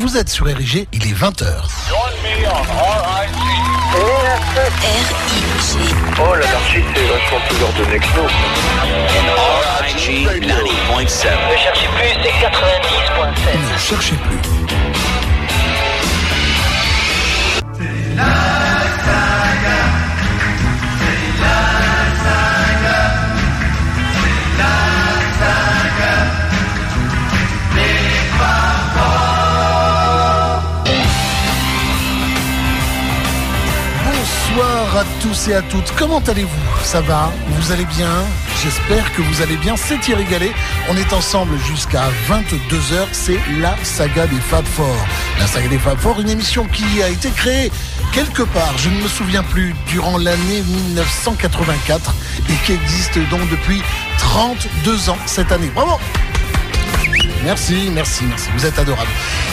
Vous êtes sur RIG, il est 20h. R-I-G. Oh, l'anarchie, c'est vachement plus ordonné que nous. RIG 90.7. Ne cherchez plus, c'est 90.7. Ne cherchez plus. Bonsoir à tous et à toutes. Comment allez-vous? Ça va? Vous allez bien? J'espère que vous allez bien. C'est Thierry Gallet. On est ensemble jusqu'à 22h. C'est la saga des Fab Four. La saga des Fab Four, une émission qui a été créée quelque part, je ne me souviens plus, durant l'année 1984 et qui existe donc depuis 32 ans cette année. Bravo Merci, merci, merci. Vous êtes adorable.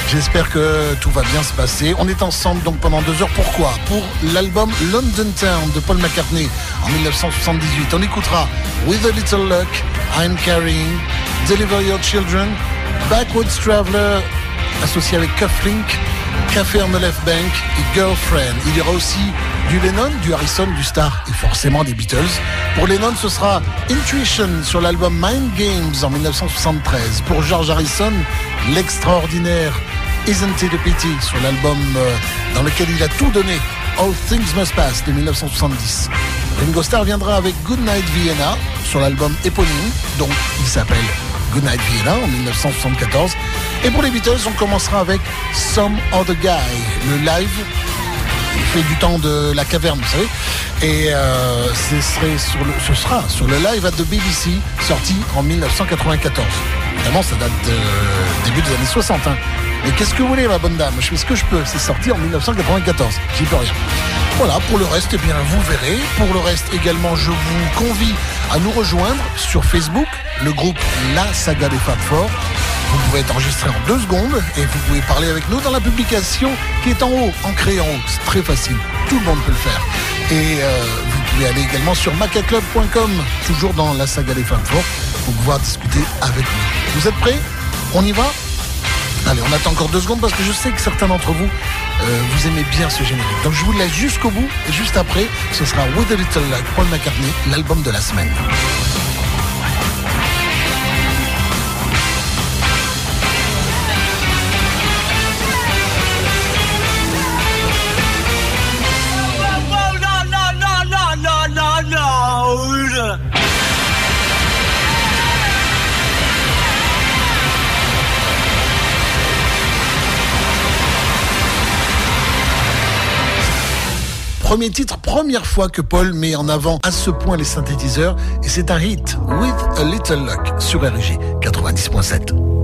J'espère que tout va bien se passer. On est ensemble donc pendant deux heures. Pourquoi? Pour l'album London Town de Paul McCartney en 1978. On écoutera With a Little Luck, I'm Carrying, Deliver Your Children, Backwoods Traveler associé avec Cufflink, Café on the Left Bank et Girlfriend. Il y aura aussi du Lennon, du Harrison, du Star et forcément des Beatles. Pour Lennon, ce sera Intuition sur l'album Mind Games en 1973. Pour George Harrison, l'extraordinaire Isn't It a Pity sur l'album euh, dans lequel il a tout donné, All Things Must Pass de 1970. Ringo Starr viendra avec Goodnight Vienna sur l'album éponyme, donc il s'appelle Goodnight Vienna en 1974. Et pour les Beatles, on commencera avec Some Other Guy, le live fait du temps de la caverne, vous savez. Et euh, ce, serait sur le, ce sera sur le live at the BBC, sorti en 1994. Évidemment, ça date de début des années 60. hein. Mais qu'est-ce que vous voulez, ma bonne dame? Je fais ce que je peux. C'est sorti en 1994. J'y peux rien. Voilà, pour le reste, eh bien, vous verrez. Pour le reste, également, je vous convie à nous rejoindre sur Facebook, le groupe La Saga des Fab Four. Vous pouvez être enregistré en deux secondes et vous pouvez parler avec nous dans la publication qui est en haut, en haut. C'est très facile. Tout le monde peut le faire. Et euh, vous pouvez aller également sur macaclub.com, toujours dans la saga des femmes fortes, pour pouvoir discuter avec nous. Vous êtes prêts? On y va? Allez, on attend encore deux secondes parce que je sais que certains d'entre vous, euh, vous aimez bien ce générique. Donc je vous laisse jusqu'au bout et juste après, ce sera With a Little Luck, Paul McCartney, l'album de la semaine. Premier titre, première fois que Paul met en avant à ce point les synthétiseurs, et c'est un hit, With a Little Luck, sur RG 90.7.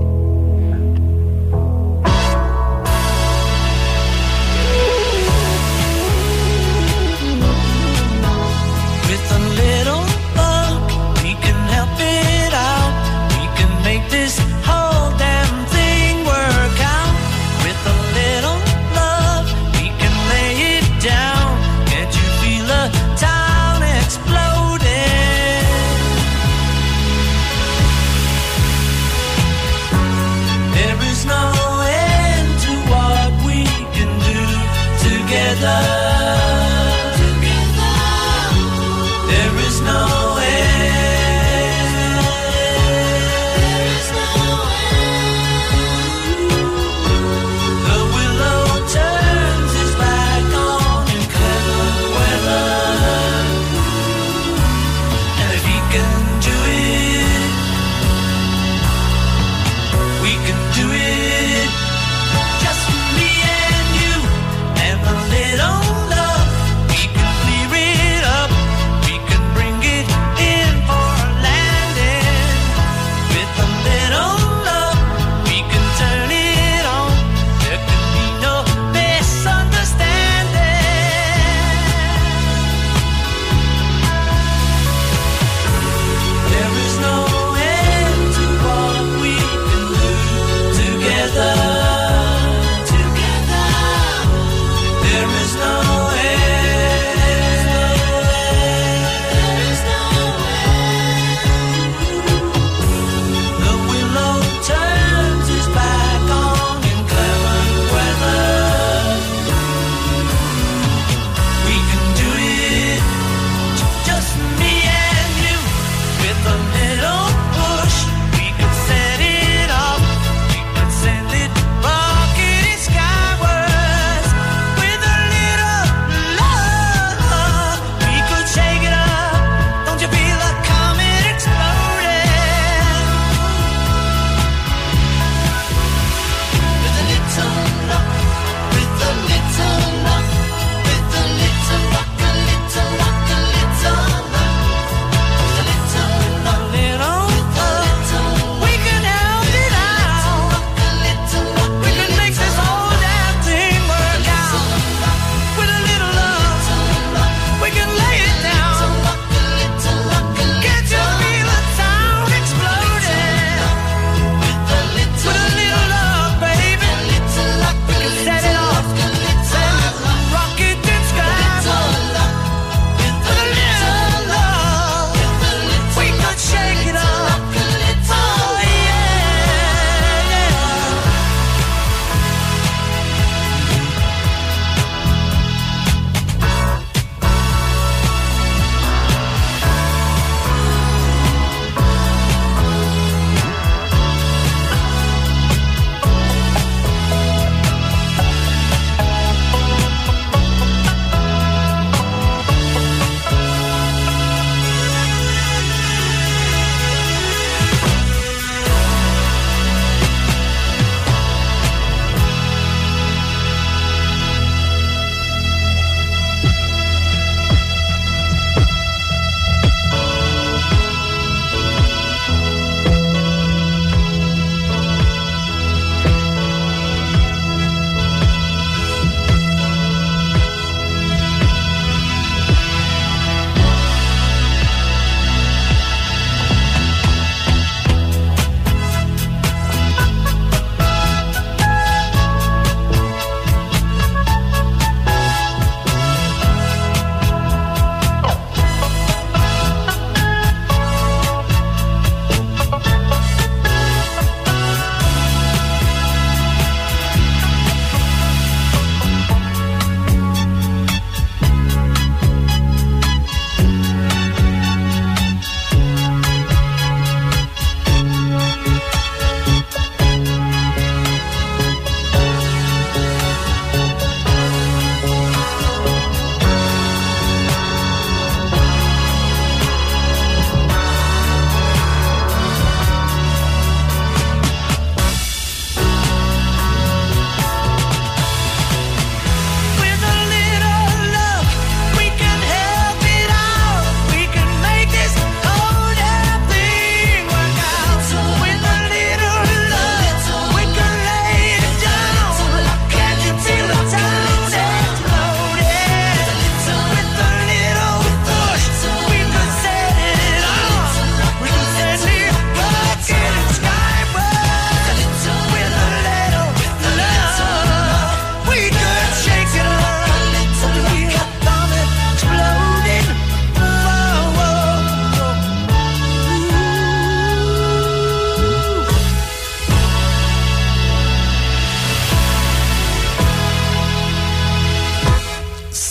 together.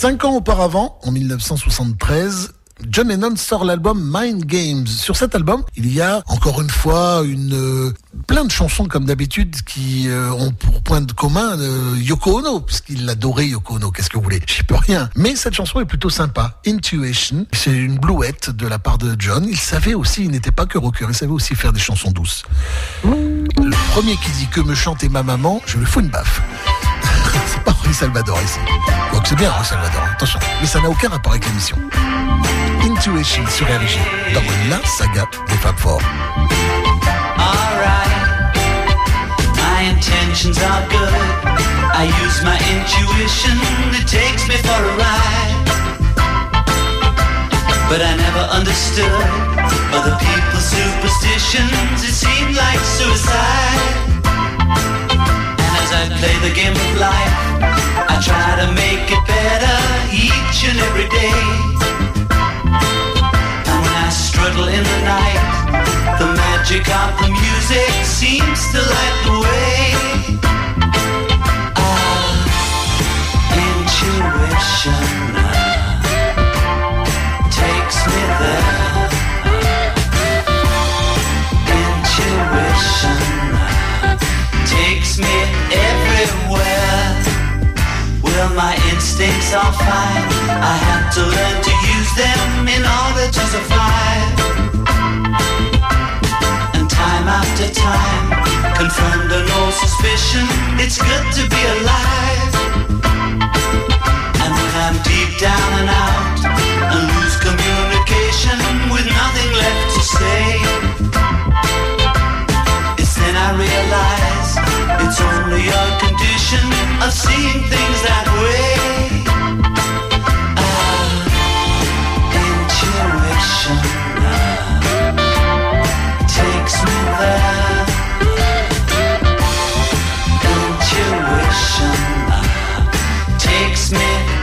Cinq ans auparavant, en 1973, John Lennon sort l'album Mind Games. Sur cet album, il y a encore une fois une euh, plein de chansons comme d'habitude qui euh, ont pour point de commun euh, Yoko Ono, puisqu'il adorait Yoko Ono. Qu'est-ce que vous voulez J'y peux rien. Mais cette chanson est plutôt sympa. Intuition, c'est une blouette de la part de John. Il savait aussi, il n'était pas que rocker, il savait aussi faire des chansons douces. Le premier qui dit que me chantait ma maman, je lui fous une baffe. C'est pas Henri Salvador ici. Donc c'est bien Henri Salvador, attention. Mais ça n'a aucun rapport avec l'émission. Intuition sur RG, dans la saga des Fab Four. Intentions are good. I use my intuition, it takes me for a ride. But I never understood other people's superstitions, it seemed like suicide. Play the game of life, I try to make it better each and every day. And when I struggle in the night, the magic of the music seems to light the way. Ah, intuition ah, takes me there. Everywhere. My instincts are fine. I have to learn to use them in order to survive. And time after time, confirmed or no suspicion, it's good to be alive. And deep down and out, and lose communication with nothing left to say, it's then I realize it's only a condition of seeing things that way. Ah, intuition ah, takes me there. Intuition ah, takes me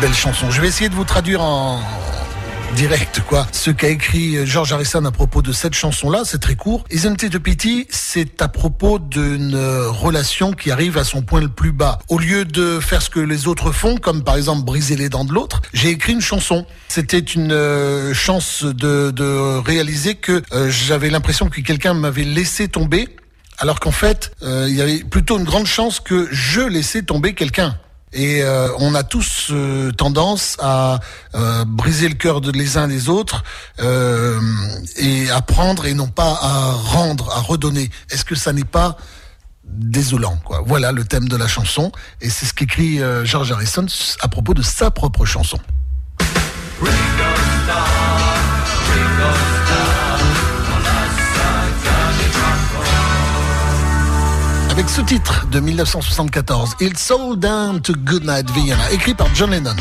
belle chanson. Je vais essayer de vous traduire en direct, quoi. Ce qu'a écrit George Harrison à propos de cette chanson-là, c'est très court. Isn't it a pity? C'est à propos d'une relation qui arrive à son point le plus bas. Au lieu de faire ce que les autres font, comme par exemple briser les dents de l'autre, j'ai écrit une chanson. C'était une euh, chance de, réaliser que euh, j'avais l'impression que quelqu'un m'avait laissé tomber, alors qu'en fait, euh, il y avait plutôt une grande chance que je laissais tomber quelqu'un. Et euh, on a tous euh, tendance à euh, briser le cœur de les uns des autres et à prendre et non pas à rendre, à redonner. Est-ce que ça n'est pas désolant quoi? Voilà le thème de la chanson et c'est ce qu'écrit George Harrison à propos de sa propre chanson. Avec ce titre de 1974, It's Sold Down to Goodnight Vienna, écrit par John Lennon.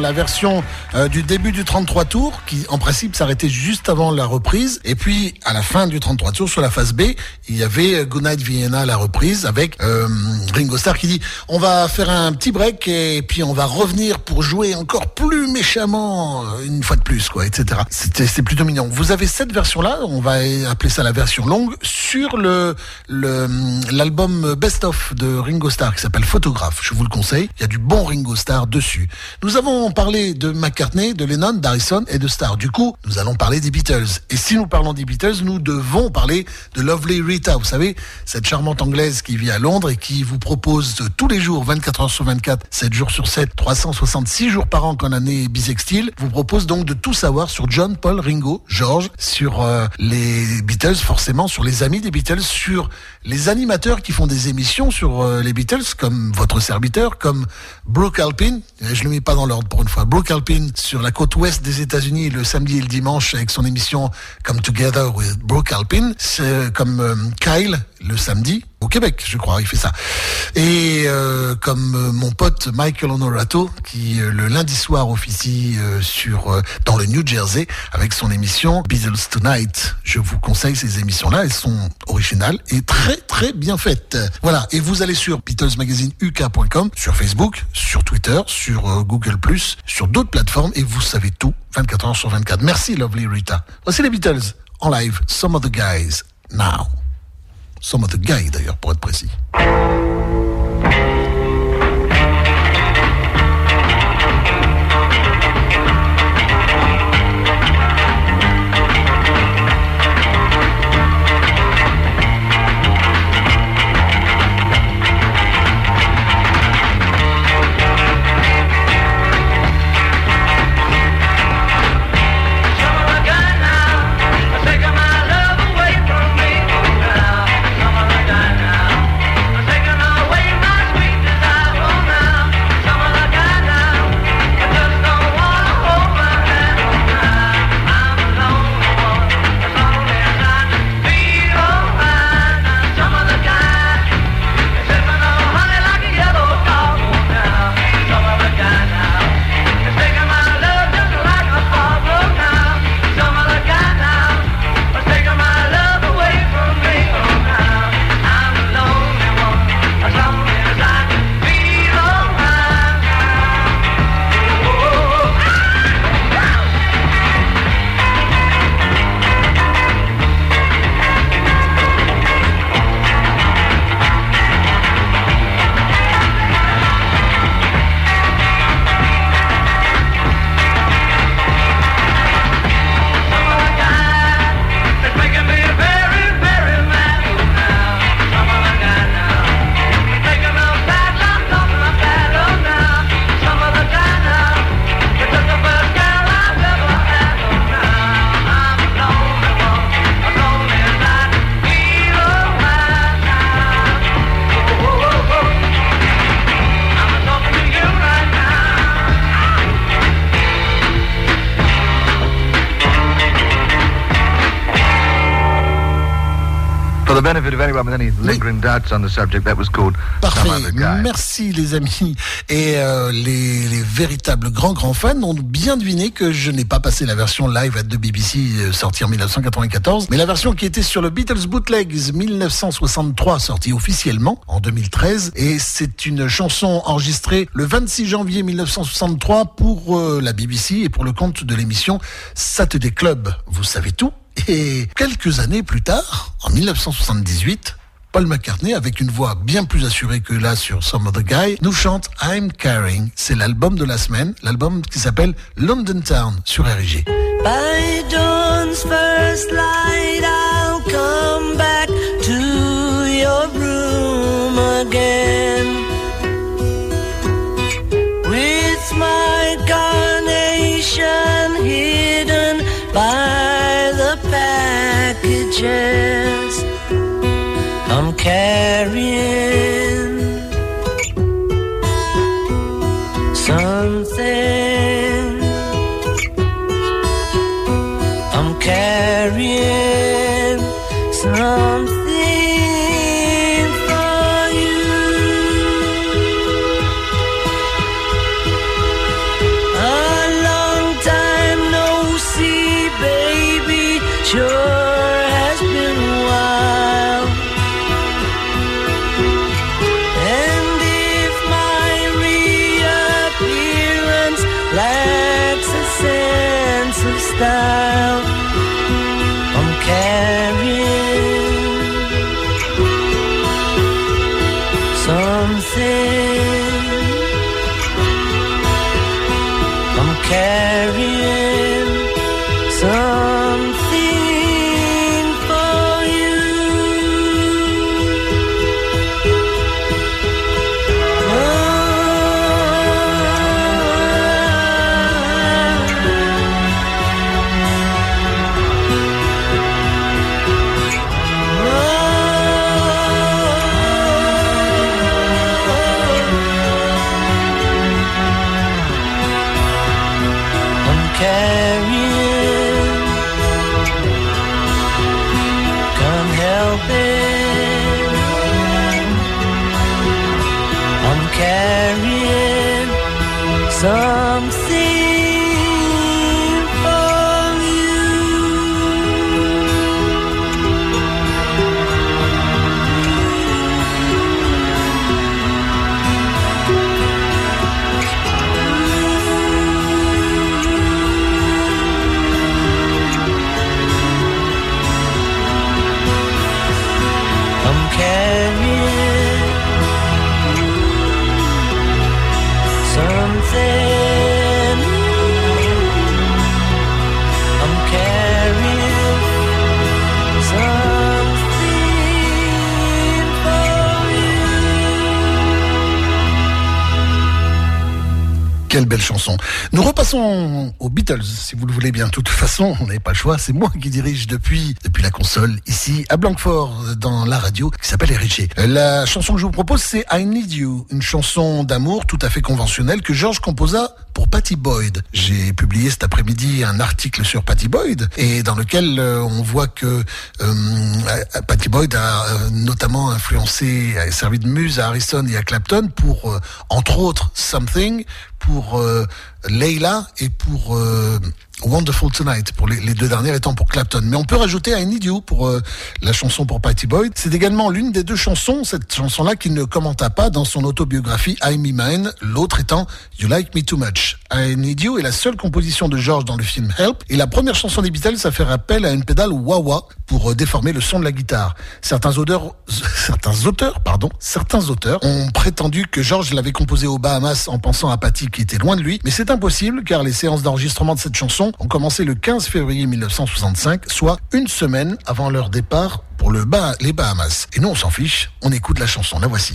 La version euh, du début du 33 tours, qui en principe s'arrêtait juste avant la reprise, et puis à la fin du 33 tours, sur la phase B, il y avait euh, Goodnight Vienna, la reprise, avec euh, Ringo Starr qui dit « On va faire un petit break, et puis on va revenir pour jouer encore plus méchamment, une fois de plus, quoi, etc. » C'est plutôt mignon. Vous avez cette version-là, on va appeler ça la version longue, sur le l'album Best of de Ringo Starr, qui s'appelle Photographe. Je vous le conseille, il y a du bon Ringo Starr dessus. Nous avons parlé de McCartney, de Lennon, d'Harrison et de Starr. Du coup, nous allons parler des Beatles. Et si nous parlons des Beatles, nous devons parler de Lovely Rita. Vous savez, cette charmante anglaise qui vit à Londres et qui vous propose tous les jours, 24 heures sur 24, 7 jours sur 7, 366 jours par an qu'en année bisextile, vous propose donc de tout savoir sur John, Paul, Ringo, George, sur euh, les Beatles, forcément, sur les amis des Beatles, sur les animateurs qui font des émissions sur euh, les Beatles, comme votre serviteur, comme Brooke Alpine, je le mets pas dans l'ordre pour une fois. Brooke Alpine sur la côte ouest des États-Unis le samedi et le dimanche avec son émission Come Together with Brooke Alpine. C'est comme euh, Kyle le samedi au Québec, je crois, il fait ça. Et euh, comme euh, mon pote Michael Honorato, qui euh, le lundi soir officie sur dans le New Jersey avec son émission Beatles Tonight. Je vous conseille ces émissions-là, elles sont originales et très très bien faites. Voilà, et vous allez sur BeatlesMagazineUK.com, sur Facebook, sur Twitter, sur Google+, sur d'autres plateformes et vous savez tout 24 heures sur 24. Merci Lovely Rita. Voici les Beatles en live, Some of the Guys, now. Some of the Guy d'ailleurs, pour être précis. Parfait. Merci les amis. Et euh, les, les, véritables grands grands fans ont bien deviné que je n'ai pas passé la version live de BBC euh, sortie en 1994, mais la version qui était sur le Beatles Bootlegs 1963 sortie officiellement en 2013. Et c'est une chanson enregistrée le 26 janvier 1963 pour euh, la BBC et pour le compte de l'émission Saturday Club. Vous savez tout et quelques années plus tard, en 1978, Paul McCartney, avec une voix bien plus assurée que là sur Some Other Guy, nous chante I'm Caring. C'est l'album de la semaine, l'album qui s'appelle London Town sur RG. Packages. I'm carrying chanson. Nous repassons aux Beatles, si vous le voulez bien. De toute façon, on n'avait pas le choix. C'est moi qui dirige depuis, depuis la console, ici, à Blanquefort, dans la radio, qui s'appelle Héritier. La chanson que je vous propose, c'est I Need You, une chanson d'amour tout à fait conventionnelle que George composa pour Patty Boyd. J'ai publié cet après-midi un article sur Patty Boyd et dans lequel euh, on voit que euh, Patty Boyd a euh, notamment influencé, a servi de muse à Harrison et à Clapton pour, euh, entre autres, Something, pour euh, Leila et pour euh, Wonderful Tonight, pour les, deux dernières étant pour Clapton. Mais on peut rajouter I Need You pour euh, la chanson pour Patty Boyd. C'est également l'une des deux chansons, cette chanson-là, qu'il ne commenta pas dans son autobiographie I Me Mine, l'autre étant You Like Me Too Much. I Need You est la seule composition de George dans le film Help, et la première chanson des Beatles, ça fait appel à une pédale wah-wah pour euh, déformer le son de la guitare. Certains auteurs, certains auteurs, pardon, certains auteurs ont prétendu que George l'avait composé aux Bahamas en pensant à Patty qui était loin de lui, mais c'est impossible car les séances d'enregistrement de cette chanson ont commencé le 15 février 1965, soit une semaine avant leur départ pour le les Bahamas. Et nous, on s'en fiche, on écoute la chanson, la voici.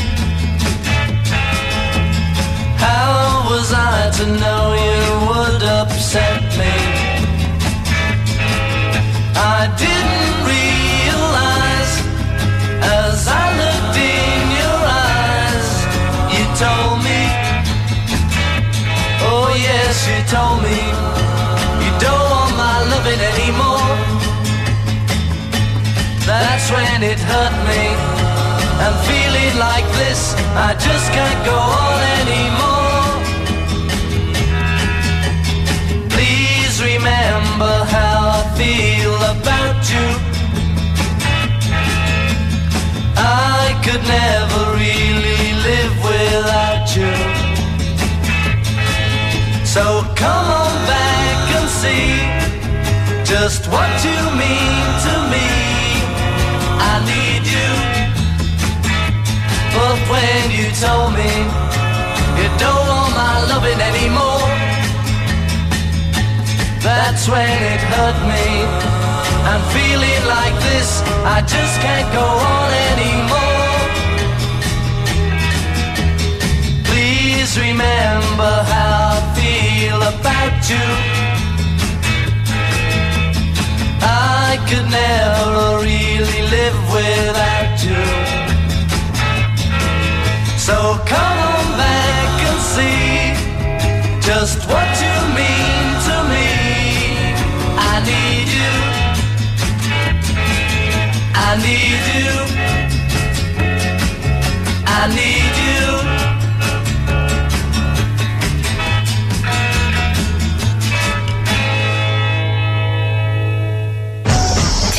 To know you would upset me? I didn't realize as I looked in your eyes, you told me, oh yes, you told me, you don't want my loving anymore. That's when it hurt me. I'm feeling like this, I just can't go on anymore. Without you. So come on back and see just what you mean to me. I need you. But when you told me you don't want my loving anymore, that's when it hurt me. I'm feeling like this, I just can't go on anymore. Please remember how I feel about you. I could never really live without you. So come on back and see just what you mean to me. I need you. I need you.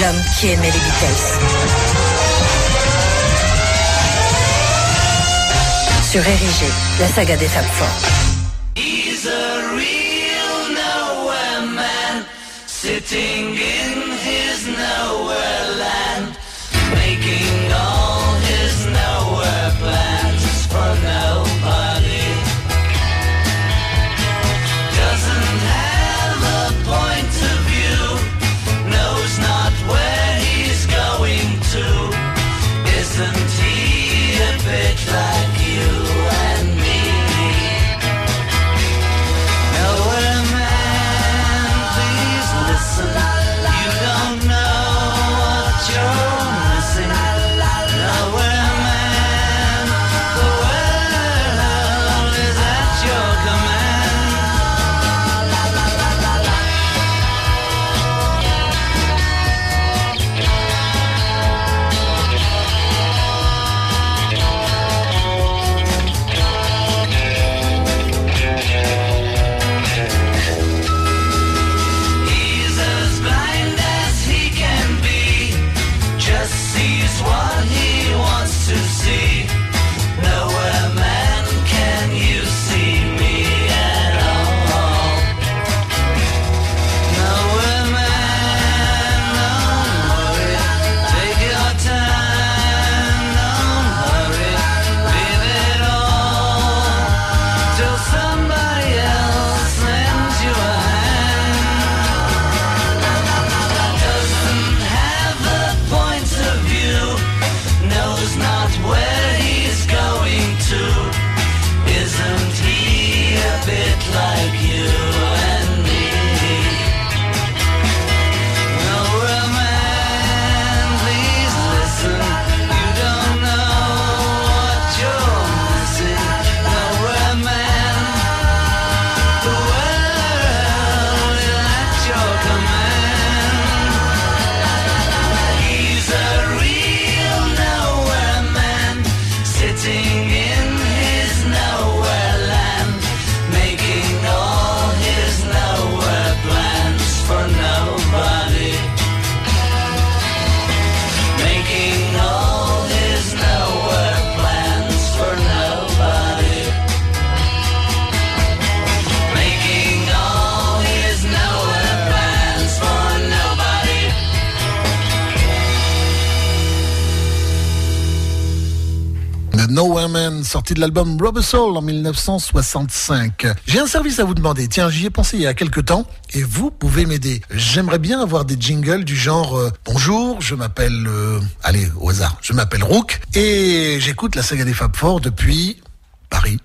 L'homme qui aimait les Beatles. Sur Érigé, la saga des his nowhere De l'album Rubber Soul en 1965. J'ai un service à vous demander. Tiens, j'y ai pensé il y a quelques temps et vous pouvez m'aider. J'aimerais bien avoir des jingles du genre euh, Bonjour, je m'appelle... euh, allez, au hasard. Je m'appelle Rook et j'écoute la saga des Fab Four depuis Paris,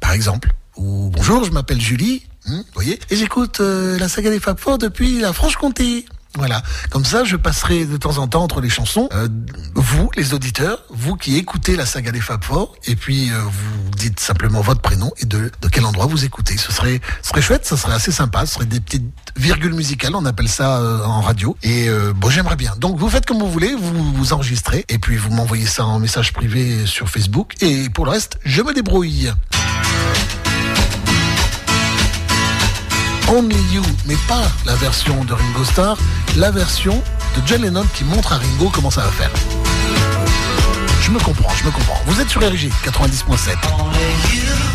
par exemple. Ou Bonjour, je m'appelle Julie. vous voyez Et j'écoute euh, la saga des Fab Four depuis la Franche-Comté. Voilà, comme ça je passerai de temps en temps entre les chansons, euh, vous les auditeurs, vous qui écoutez la saga des Fab Four, et puis euh, vous dites simplement votre prénom et de, quel endroit vous écoutez. Ce serait, ce serait chouette, ça serait assez sympa, ce serait des petites virgules musicales, on appelle ça euh, en radio, et euh, bon j'aimerais bien. Donc vous faites comme vous voulez, vous vous enregistrez, et puis vous m'envoyez ça en message privé sur Facebook, et pour le reste, je me débrouille. Only You, mais pas la version de Ringo Starr, la version de John Lennon qui montre à Ringo comment ça va faire. Je me comprends, je me comprends. Vous êtes sur RG 90.7.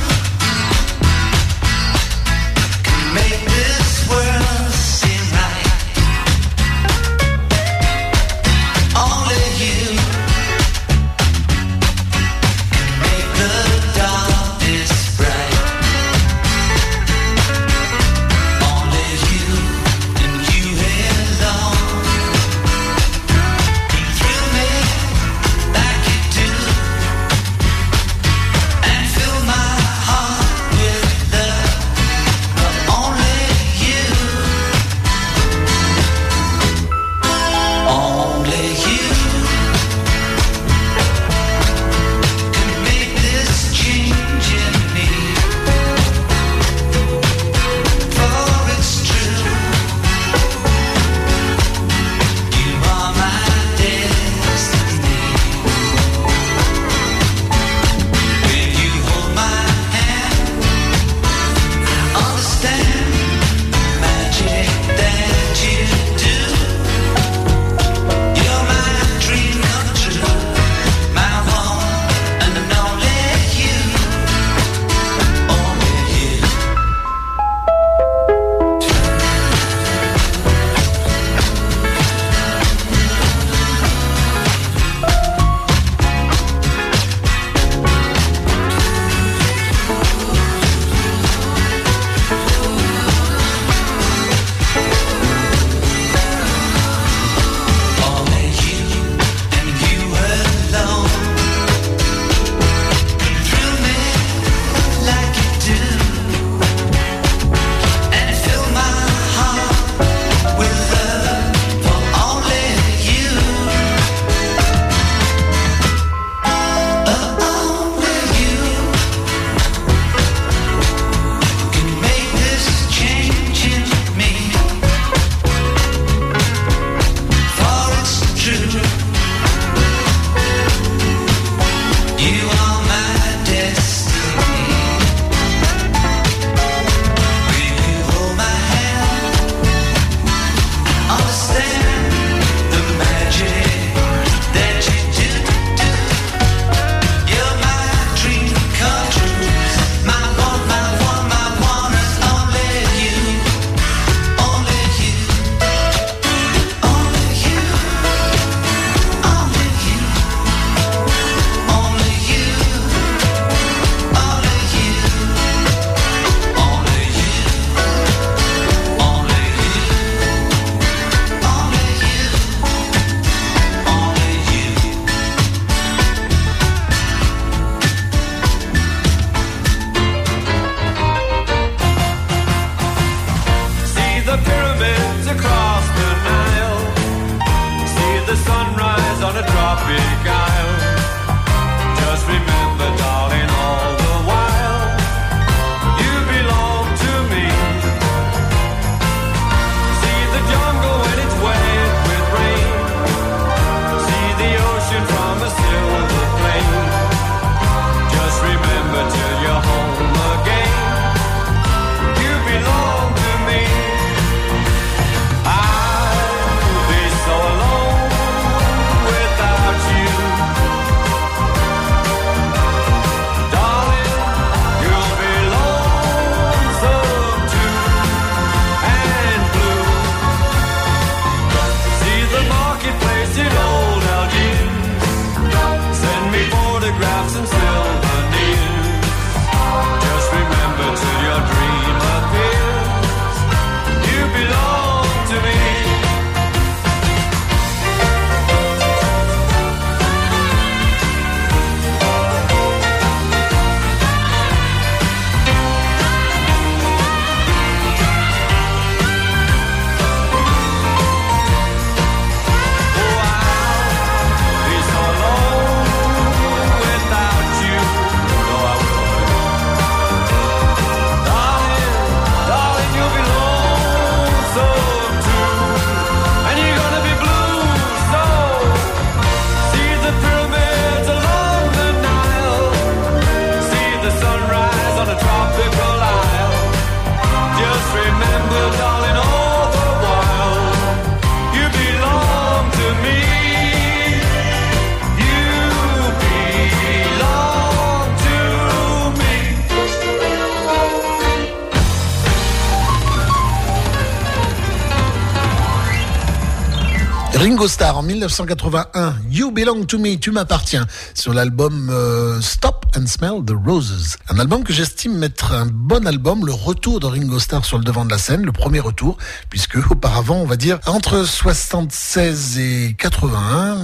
Ringo en 1981, You Belong to Me, tu m'appartiens, sur l'album euh, Stop and Smell the Roses. Un album que j'estime être un bon album, le retour de Ringo Starr sur le devant de la scène, le premier retour, puisque auparavant, on va dire, entre 76 et 81,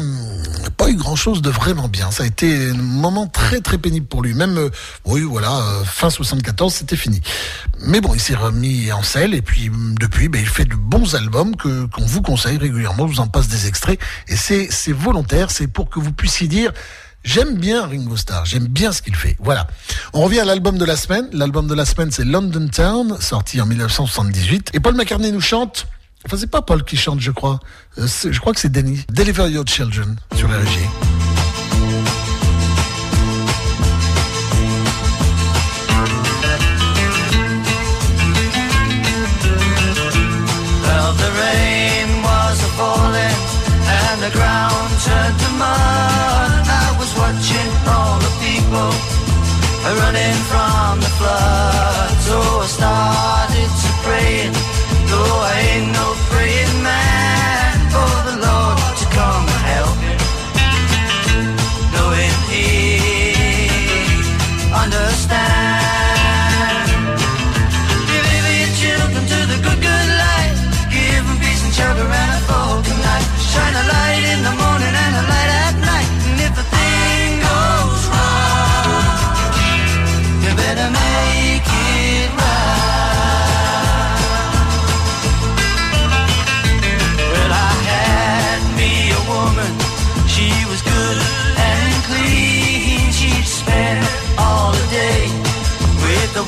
pas eu grand chose de vraiment bien. Ça a été un moment très très pénible pour lui. Même, euh, oui, voilà, euh, fin 74, c'était fini. Mais bon, il s'est remis en selle et puis depuis, ben, il fait de bons albums que qu'on vous conseille régulièrement. Je vous en passe des extraits et c'est volontaire, c'est pour que vous puissiez dire J'aime bien Ringo Starr, j'aime bien ce qu'il fait. Voilà. On revient à l'album de la semaine. L'album de la semaine, c'est London Town, sorti en 1978. Et Paul McCartney nous chante. Enfin, c'est pas Paul qui chante, je crois. Euh, je crois que c'est Danny. Deliver Your Children sur la régie. the ground mud. Watching all the people running from the flood. So I started to pray, though I ain't no praying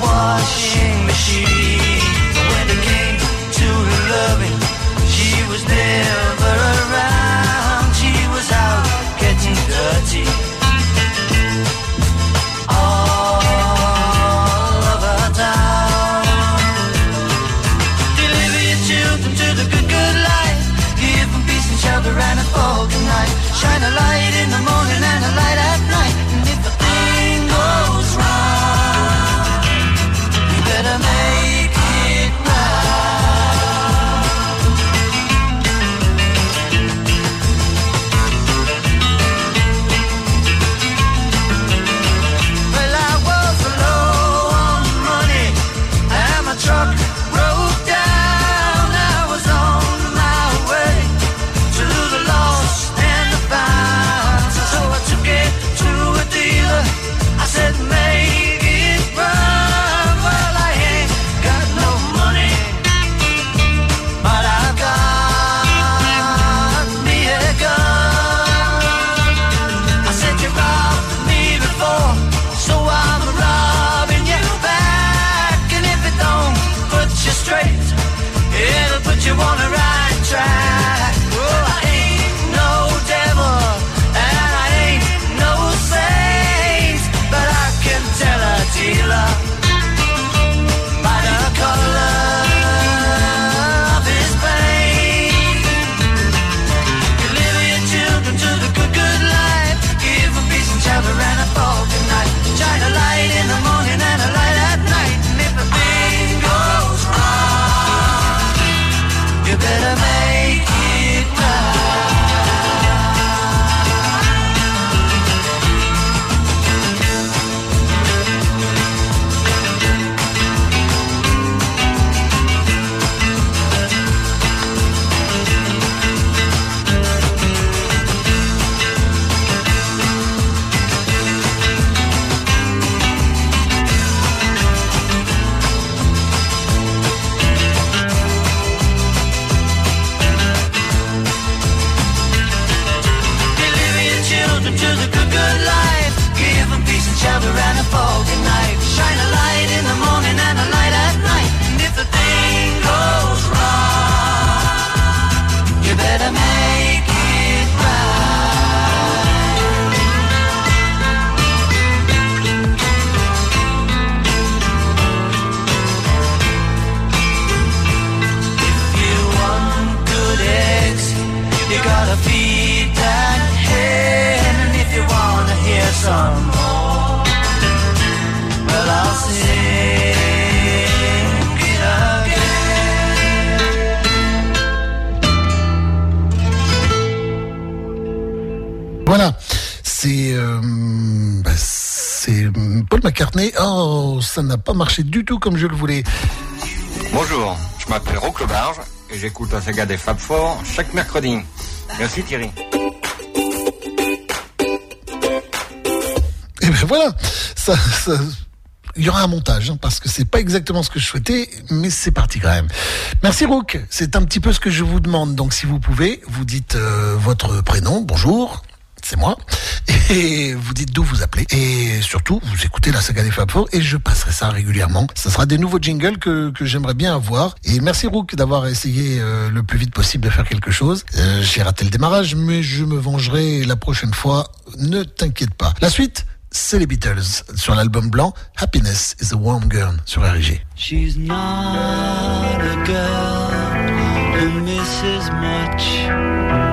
washing machine. Pas marché du tout comme je le voulais. Bonjour, je m'appelle Roque Barge et j'écoute la saga des Fab Four chaque mercredi. Merci Thierry. Et ben voilà, ça, ça- il y aura un montage hein, parce que c'est pas exactement ce que je souhaitais, mais c'est parti quand même. Merci Rook, c'est un petit peu ce que je vous demande. Donc si vous pouvez, vous dites euh, votre prénom, bonjour, c'est moi, et vous dites d'où vous appelez. Et surtout, vous écoutez la saga des Fab et je passerai ça régulièrement. Ça sera des nouveaux jingles que, que j'aimerais bien avoir. Et merci Rook d'avoir essayé euh, le plus vite possible de faire quelque chose. Euh, J'ai raté le démarrage, mais je me vengerai la prochaine fois. Ne t'inquiète pas. La suite c'est les Beatles sur l'album blanc Happiness is a Warm Girl sur RG. She's not a girl who misses much.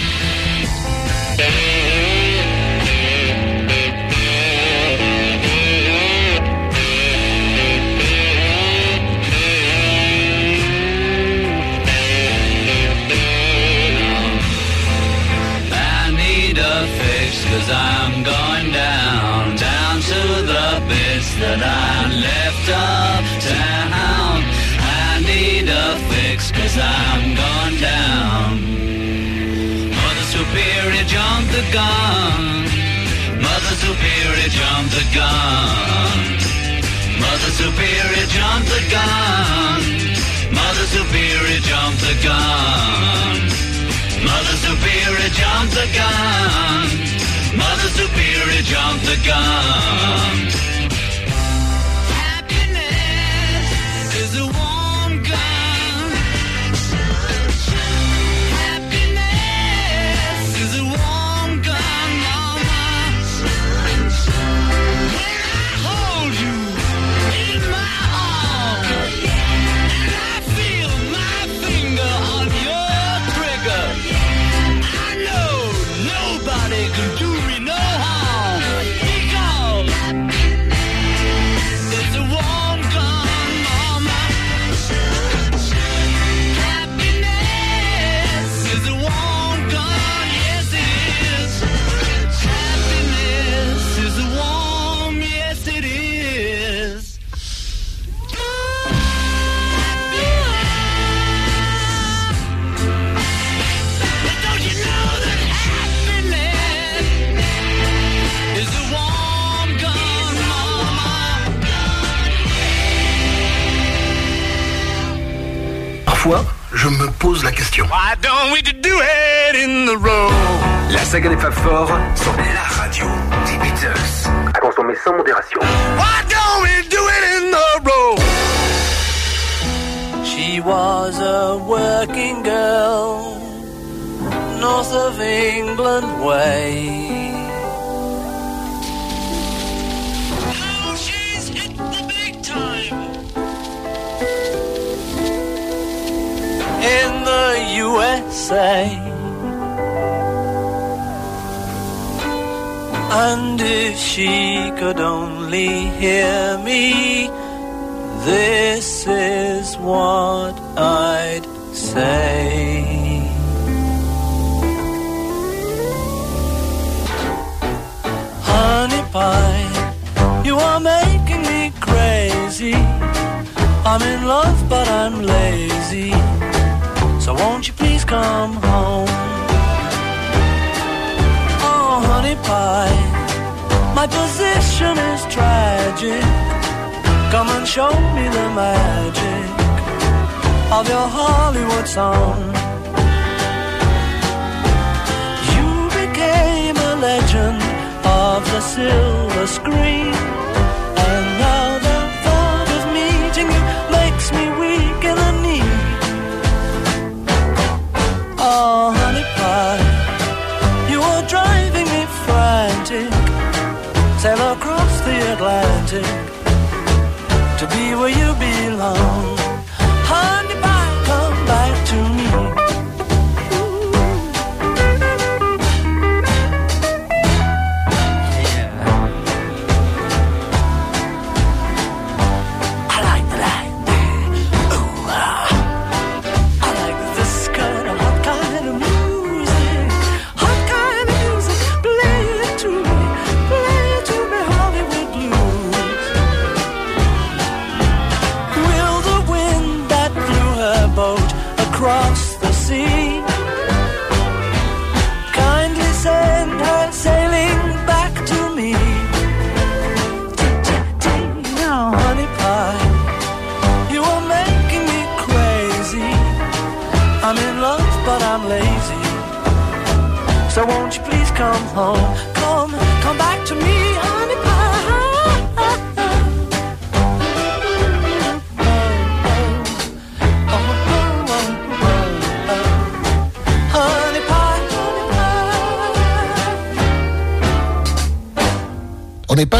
Cause I'm going down, down to the bits that I left uptown. I need a fix cause I'm going down. Mother Superior jumped the gun. Mother Superior jumped the gun. Mother Superior jumped the gun. Mother Superior jumped the gun. Mother Superior jumped the gun. Mother Superior jumped the gun. La question. Why don't we do it in the road? La saga des Fab Four sur la radio des Beatles. À consommer sans modération. Why don't we do it in the road? She was a working girl, north of England way. USA. And if she could only hear me, this is what I'd say. Honey pie, you are making me crazy. I'm in love, but I'm lazy. So won't you come home? Oh, honey pie, my position is tragic. Come and show me the magic of your Hollywood song. You became a legend of the silver screen, and now the thought of meeting you makes me weak honey pie. You are driving me frantic, sail across the Atlantic.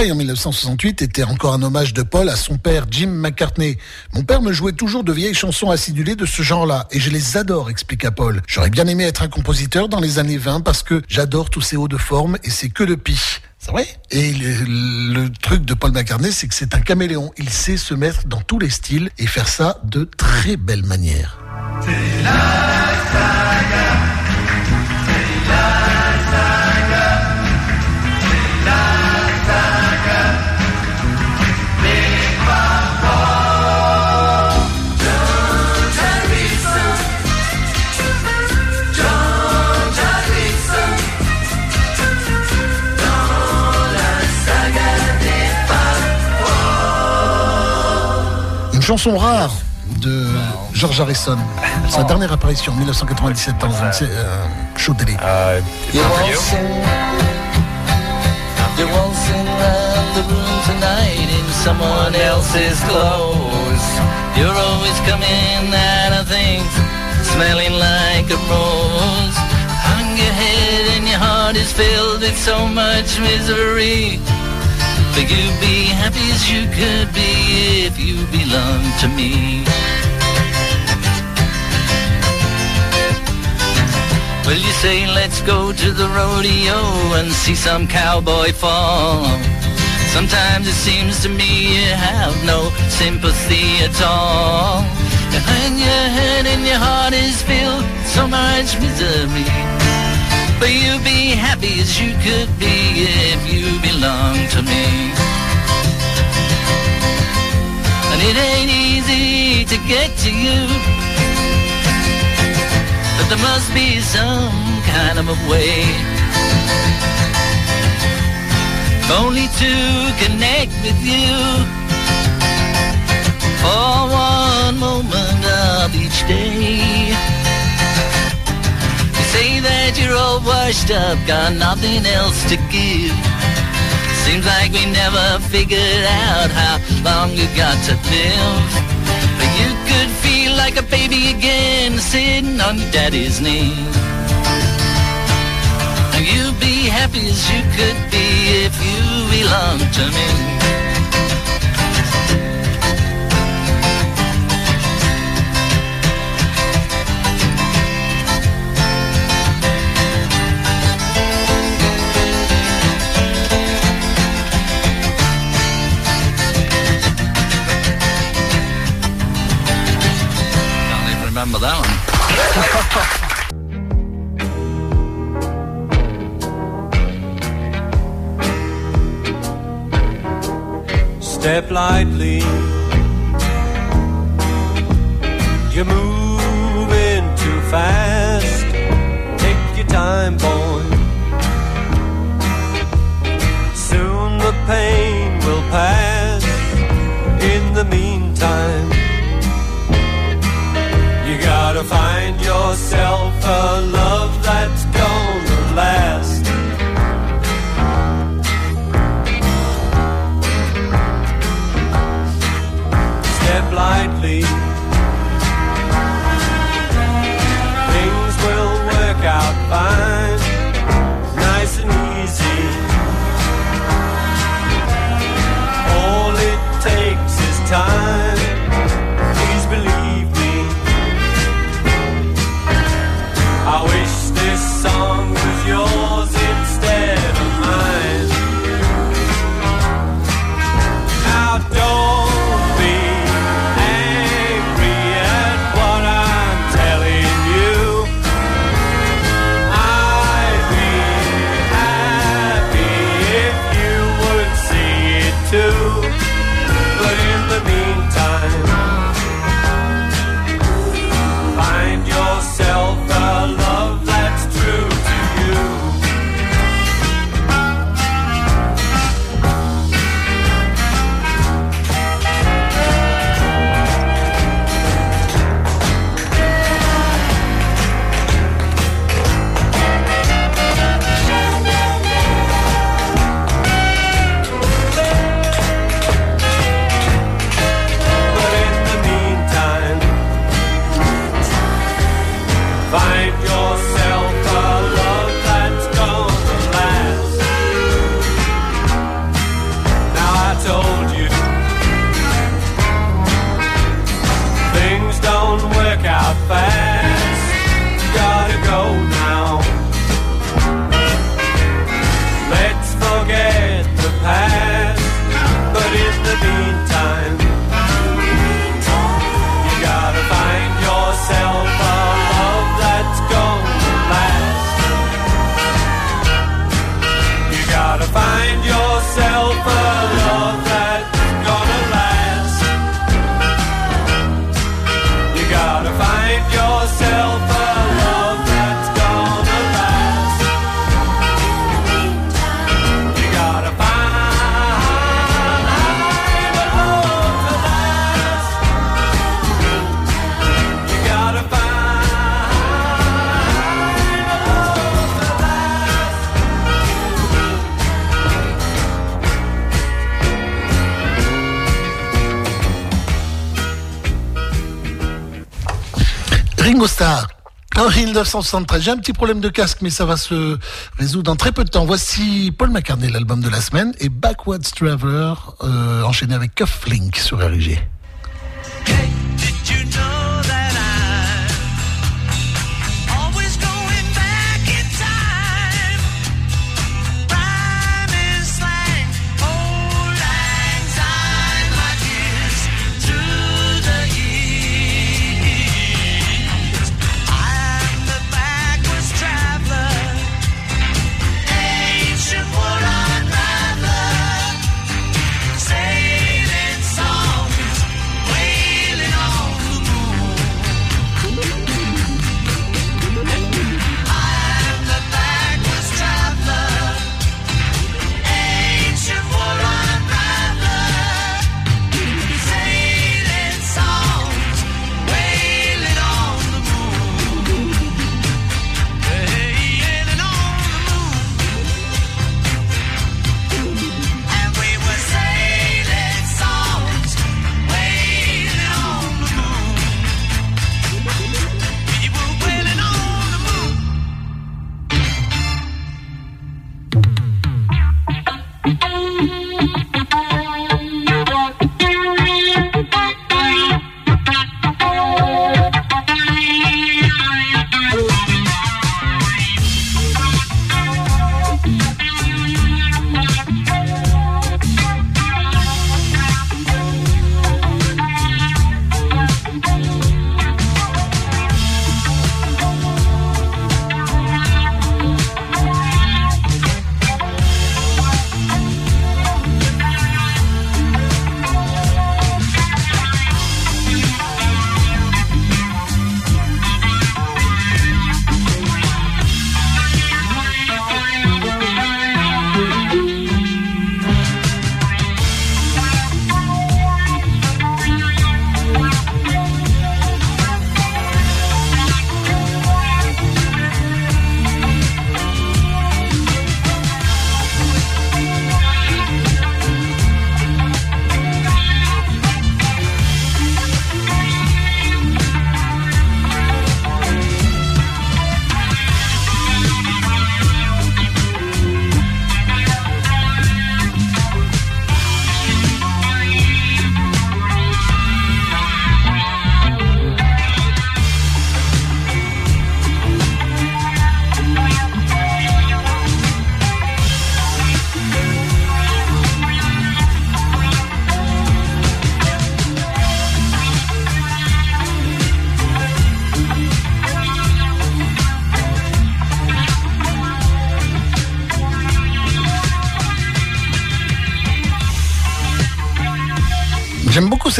En 1968 était encore un hommage de Paul à son père Jim McCartney. Mon père me jouait toujours de vieilles chansons acidulées de ce genre-là, et je les adore, expliqua Paul. J'aurais bien aimé être un compositeur dans les années 20 parce que j'adore tous ces hauts de forme et c'est que de pis. C'est vrai? Et le, le truc de Paul McCartney, c'est que c'est un caméléon. Il sait se mettre dans tous les styles et faire ça de très belle manière. Une chanson rare de George Harrison. Sa dernière apparition en 1997 dans un euh, show télé. You're waltzing, you're waltzing round the room tonight in someone else's clothes. You're always coming out of things smelling like a rose. Hung your head and your heart is filled with so much misery. But you'd be happy as you could be if you belonged to me. Well, you say, let's go to the rodeo and see some cowboy fall. Sometimes it seems to me you have no sympathy at all. Hang your head and your heart is filled so much misery. But you'd be happy as you could be if you belong to me. And it ain't easy to get to you. But there must be some kind of a way Only to connect with you washed up Got nothing else to give. Seems like we never figured out How long you got to live. But you could feel like a baby again Sitting on your daddy's knee. And you'd be happy as you could be If you belonged to me that one. Step lightly. 1973. J'ai un petit problème de casque, mais ça va se résoudre dans très peu de temps. Voici Paul McCartney, l'album de la semaine, et Backwards Traveler, euh, enchaîné avec Cufflink sur RG.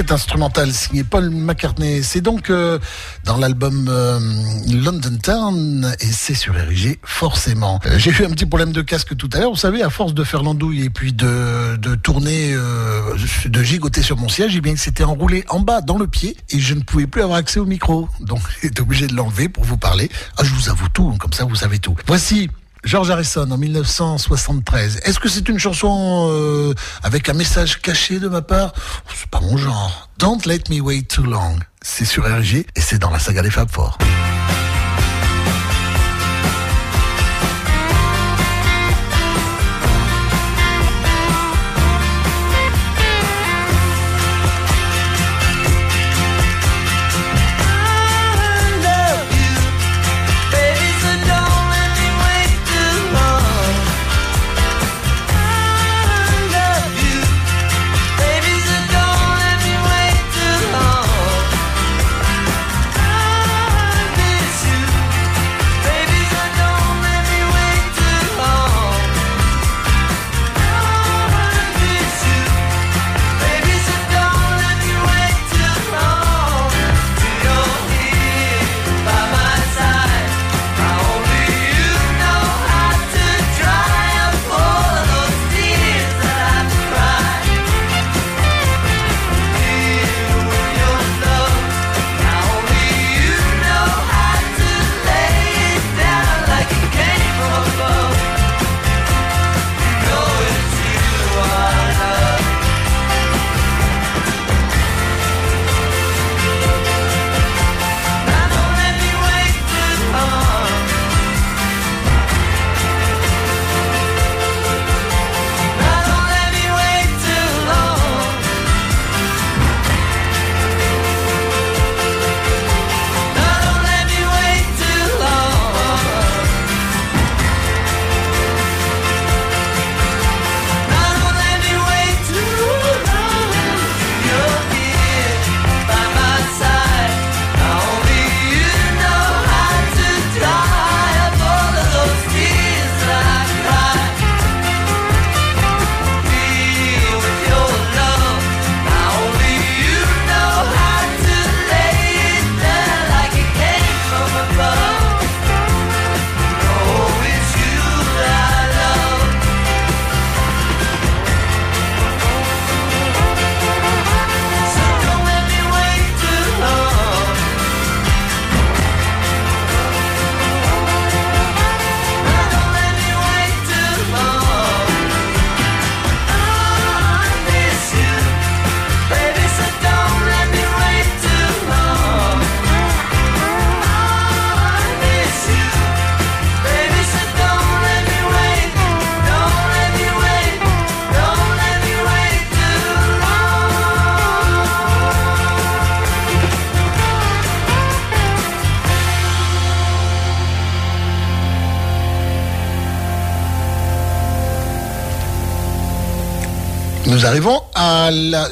Cet instrumental signé Paul McCartney. C'est donc euh, dans l'album euh, London Town et c'est sur RG forcément. Euh, J'ai eu un petit problème de casque tout à l'heure. Vous savez, à force de faire l'andouille et puis de, de tourner, euh, de gigoter sur mon siège, eh bien, il s'était enroulé en bas dans le pied et je ne pouvais plus avoir accès au micro. Donc, j'étais obligé de l'enlever pour vous parler. Ah, je vous avoue tout, comme ça vous savez tout. Voici George Harrison en 1973. Est-ce que c'est une chanson euh, avec un message caché de ma part C'est pas mon genre? Don't let me wait too long. C'est sur RG et c'est dans la saga des Fab Four.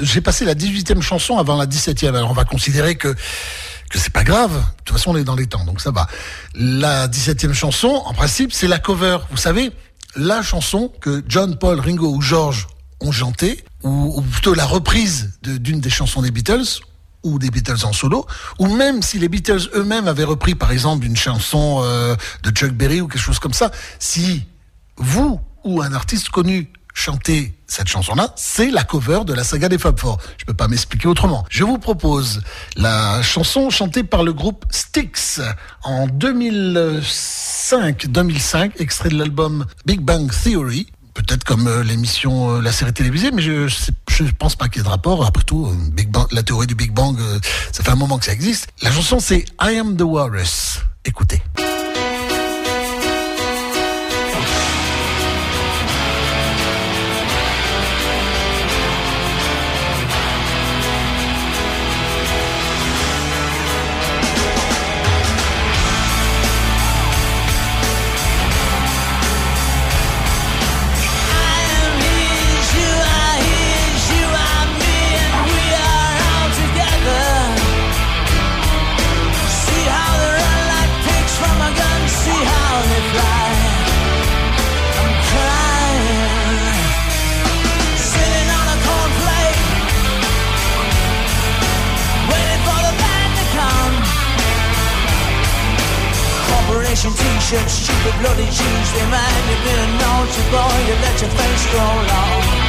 J'ai passé la 18e chanson avant la 17e. Alors on va considérer que que c'est pas grave. De toute façon, on est dans les temps, donc ça va. La 17e chanson, en principe, c'est la cover. Vous savez, la chanson que John, Paul, Ringo ou George ont chanté, ou, plutôt la reprise d'une des chansons des Beatles, ou des Beatles en solo, ou même si les Beatles eux-mêmes avaient repris, par exemple, une chanson euh, de Chuck Berry ou quelque chose comme ça, si vous ou un artiste connu chantez cette chanson-là, c'est la cover de la saga des Fab Four. Je peux pas m'expliquer autrement. Je vous propose la chanson chantée par le groupe Styx en 2005-2005, extrait de l'album Big Bang Theory. Peut-être comme euh, l'émission, euh, la série télévisée, mais je, je pense pas qu'il y ait de rapport. Après tout, euh, Big Bang, la théorie du Big Bang, ça fait un moment que ça existe. La chanson, c'est I Am the Walrus. Écoutez. should shoot bloody cheese Remind You've been a naughty boy You let your face grow long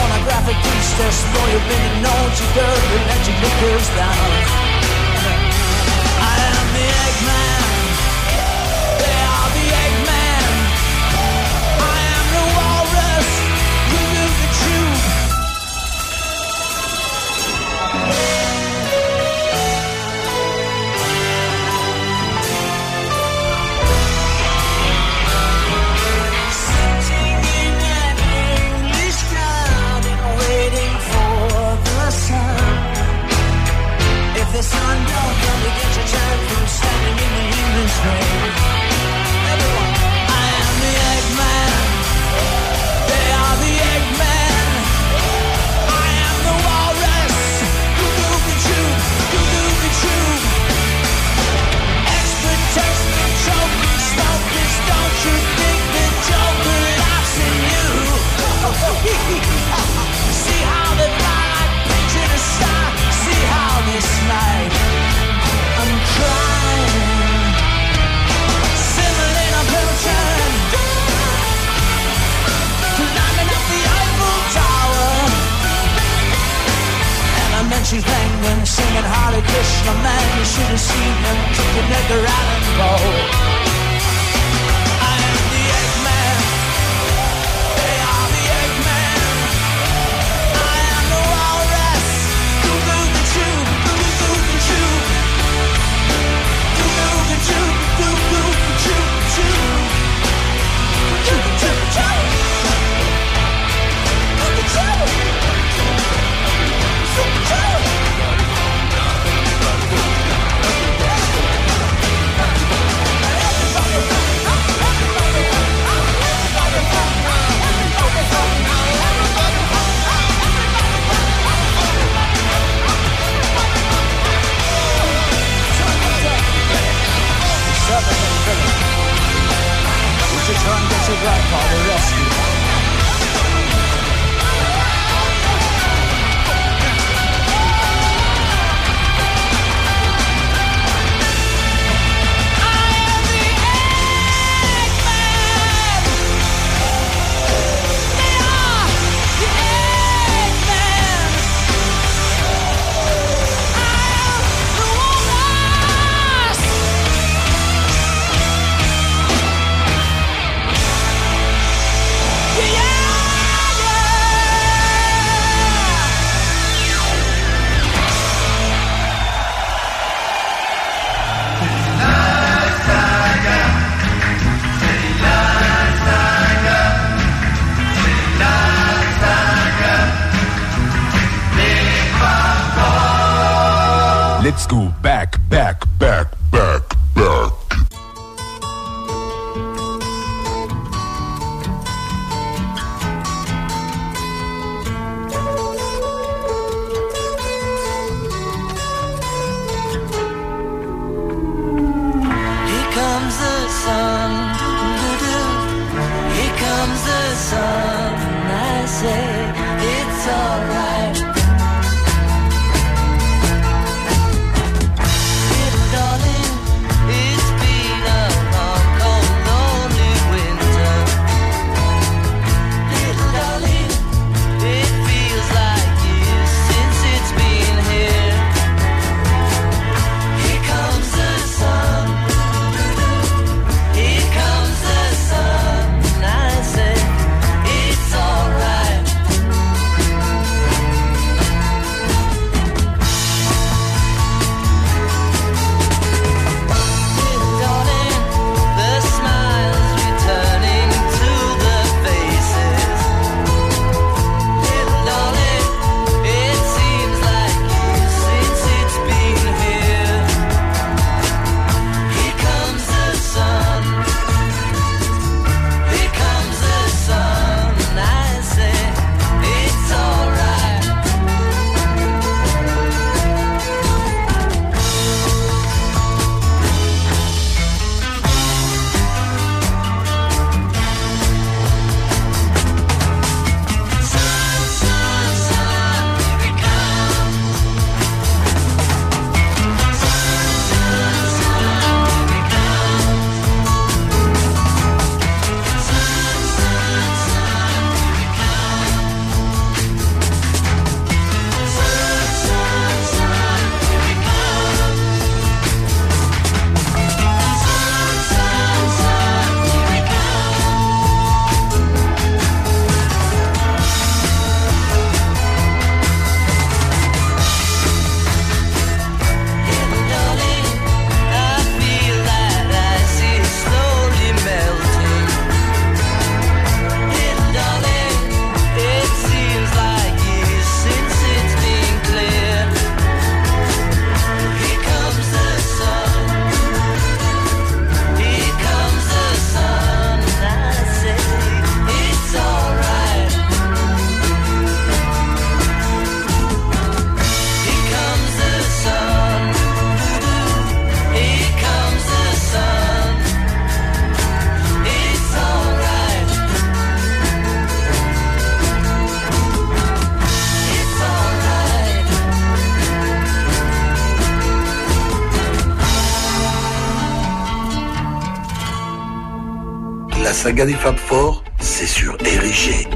graphic priestess, lawyer, been known to girl, electric liquors down. this. she's banging, singing Hare Krishna, man. You should have seen him kicking at the round ball. Saga des Fab Four, c'est sur Érigé.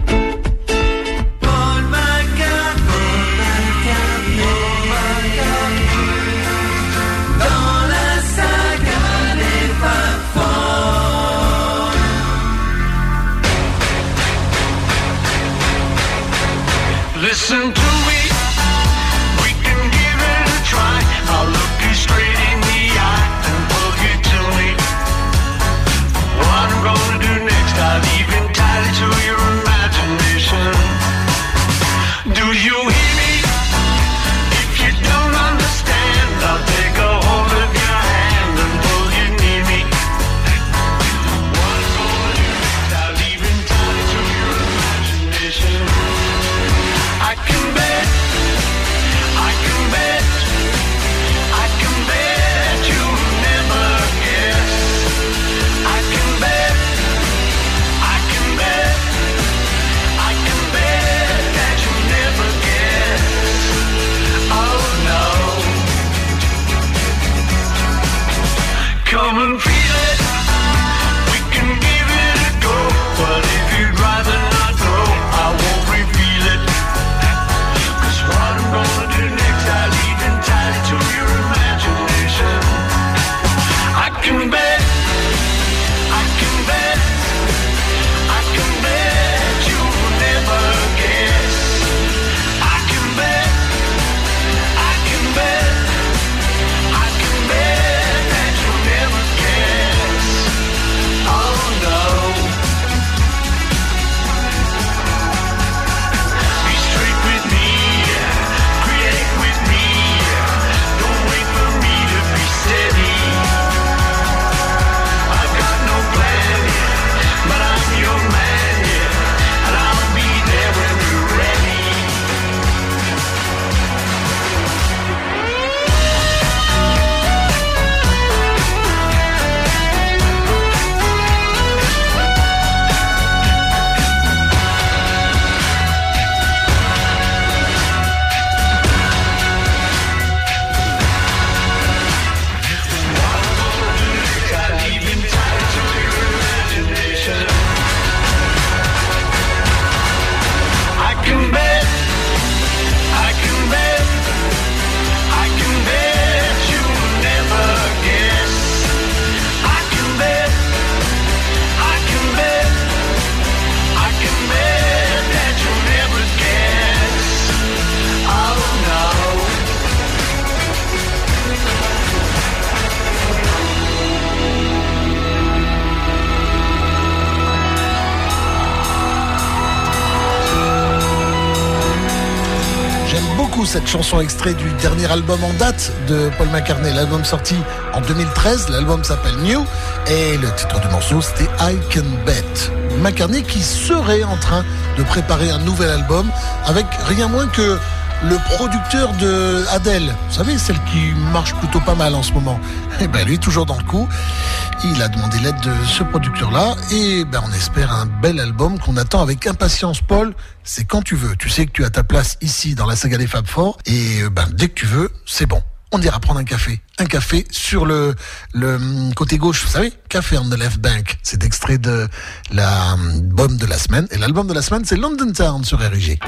Chanson extrait du dernier album en date de Paul McCartney. L'album sorti en 2013, l'album s'appelle New et le titre du morceau c'était I Can Bet. McCartney qui serait en train de préparer un nouvel album avec rien moins que le producteur de Adele. Vous savez, celle qui marche plutôt pas mal en ce moment. Et ben lui toujours dans le coup. Il a demandé l'aide de ce producteur-là et ben on espère un bel album qu'on attend avec impatience. Paul, c'est quand tu veux. Tu sais que tu as ta place ici dans la saga des Fab Four et euh, ben dès que tu veux, c'est bon. On ira prendre un café. Un café sur le, le hum, côté gauche, vous savez, Café on the Left Bank. C'est extrait de l'album de la semaine. Et l'album de la semaine, c'est London Town sur RIG.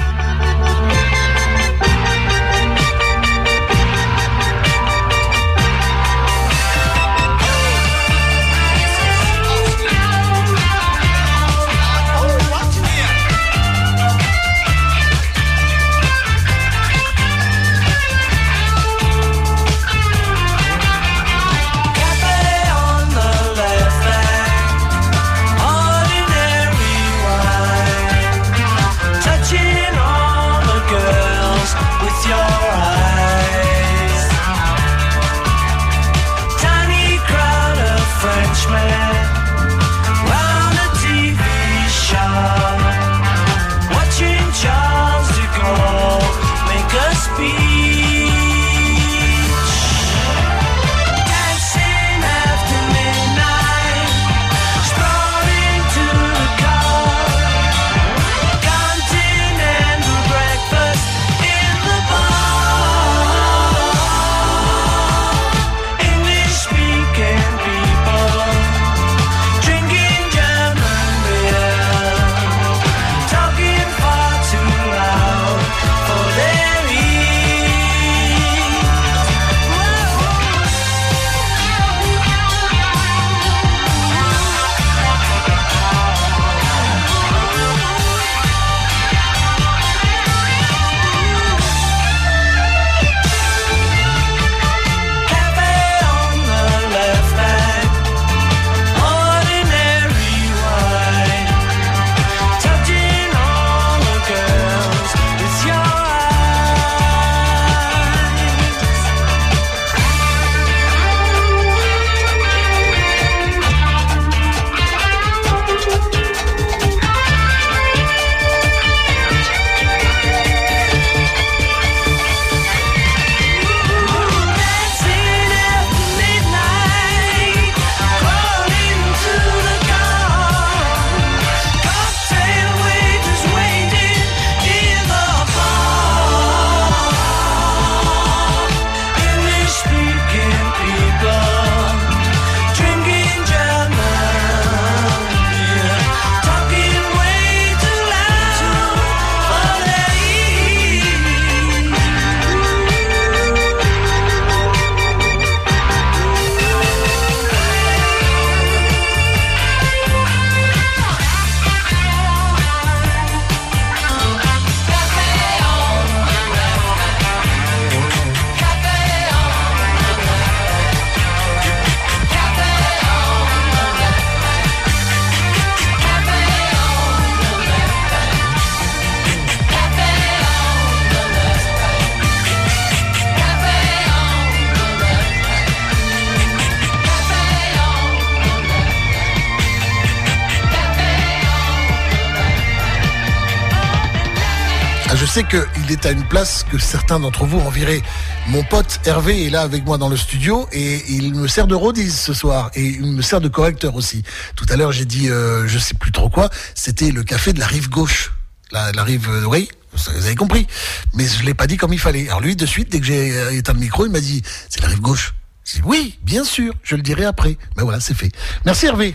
Sais qu'il est à une place que certains d'entre vous enviraient. Mon pote Hervé est là avec moi dans le studio et il me sert de rodise ce soir et il me sert de correcteur aussi. Tout à l'heure, j'ai dit, euh, je sais plus trop quoi, c'était le café de la rive gauche. La, rive, euh, oui, vous avez compris. Mais je l'ai pas dit comme il fallait. Alors lui, de suite, dès que j'ai euh, éteint le micro, il m'a dit, c'est la rive gauche. Dit, oui, bien sûr, je le dirai après. Mais voilà, c'est fait. Merci Hervé.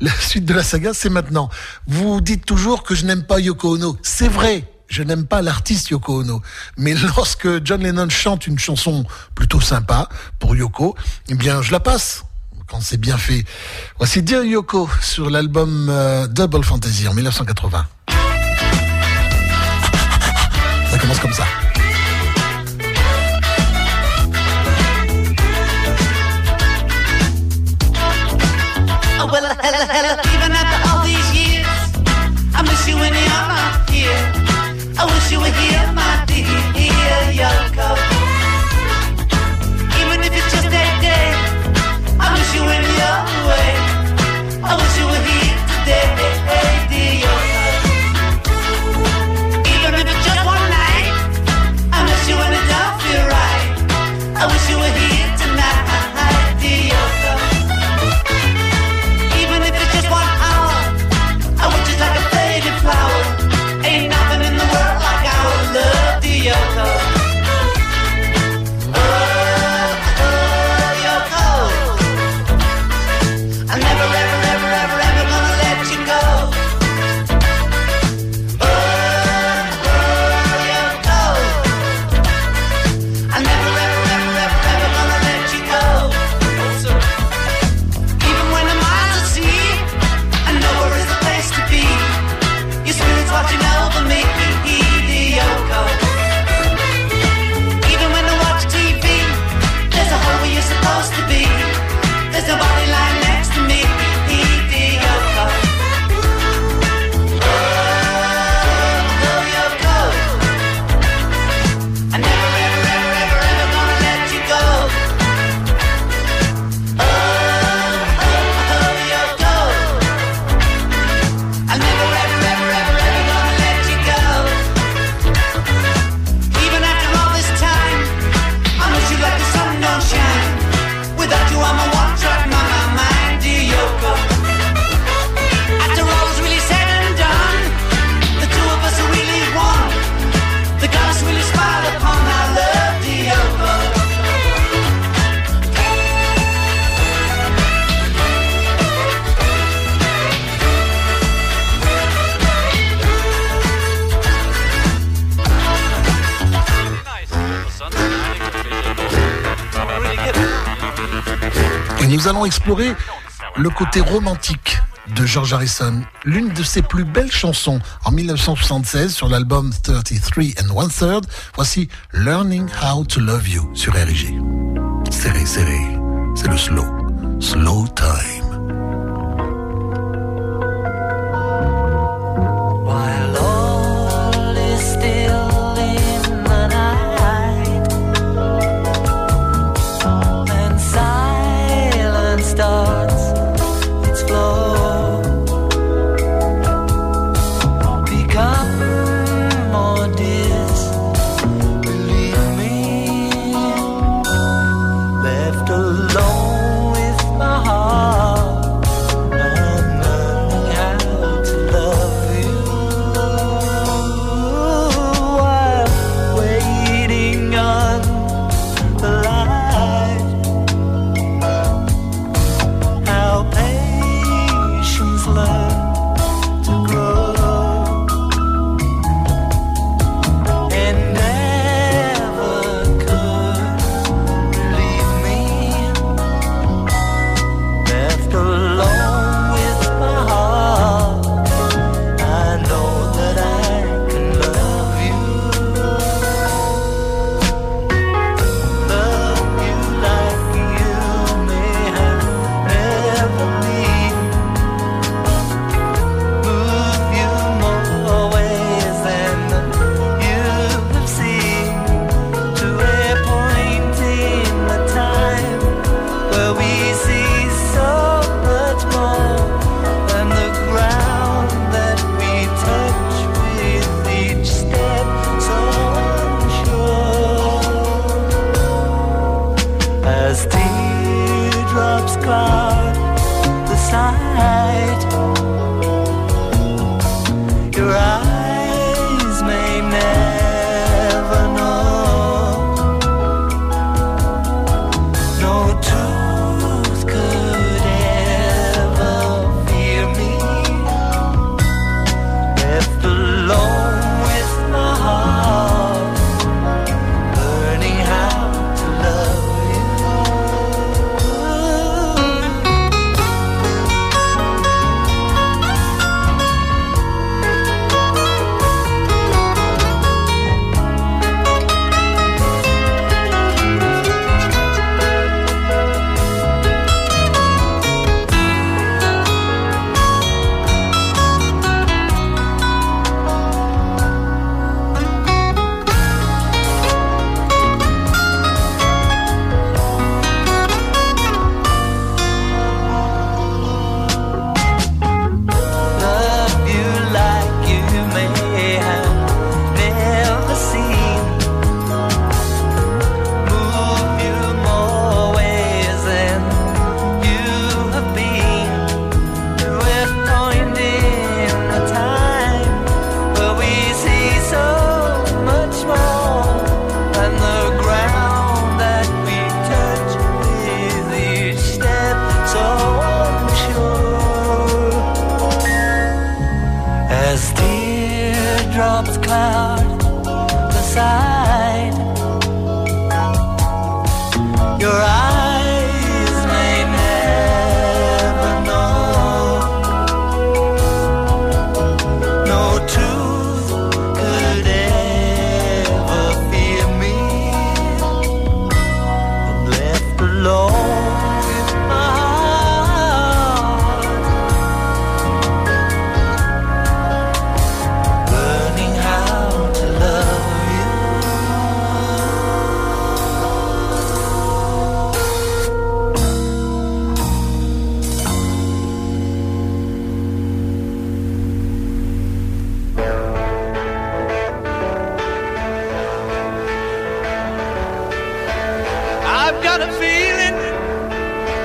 La suite de la saga, c'est maintenant. Vous dites toujours que je n'aime pas Yoko Ono. C'est vrai. Je n'aime pas l'artiste Yoko Ono. Mais lorsque John Lennon chante une chanson plutôt sympa pour Yoko, eh bien, je la passe quand c'est bien fait. Voici Dear Yoko sur l'album euh, Double Fantasy en 1980. Ça commence comme ça. I wish you were here, nous allons explorer le côté romantique de George Harrison, l'une de ses plus belles chansons en 1976 sur l'album 33 and One Third. Voici Learning How to Love You sur RG. Serré, serré, c'est le slow, slow time. Got a feeling,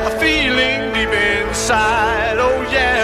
a feeling deep inside. Oh yeah.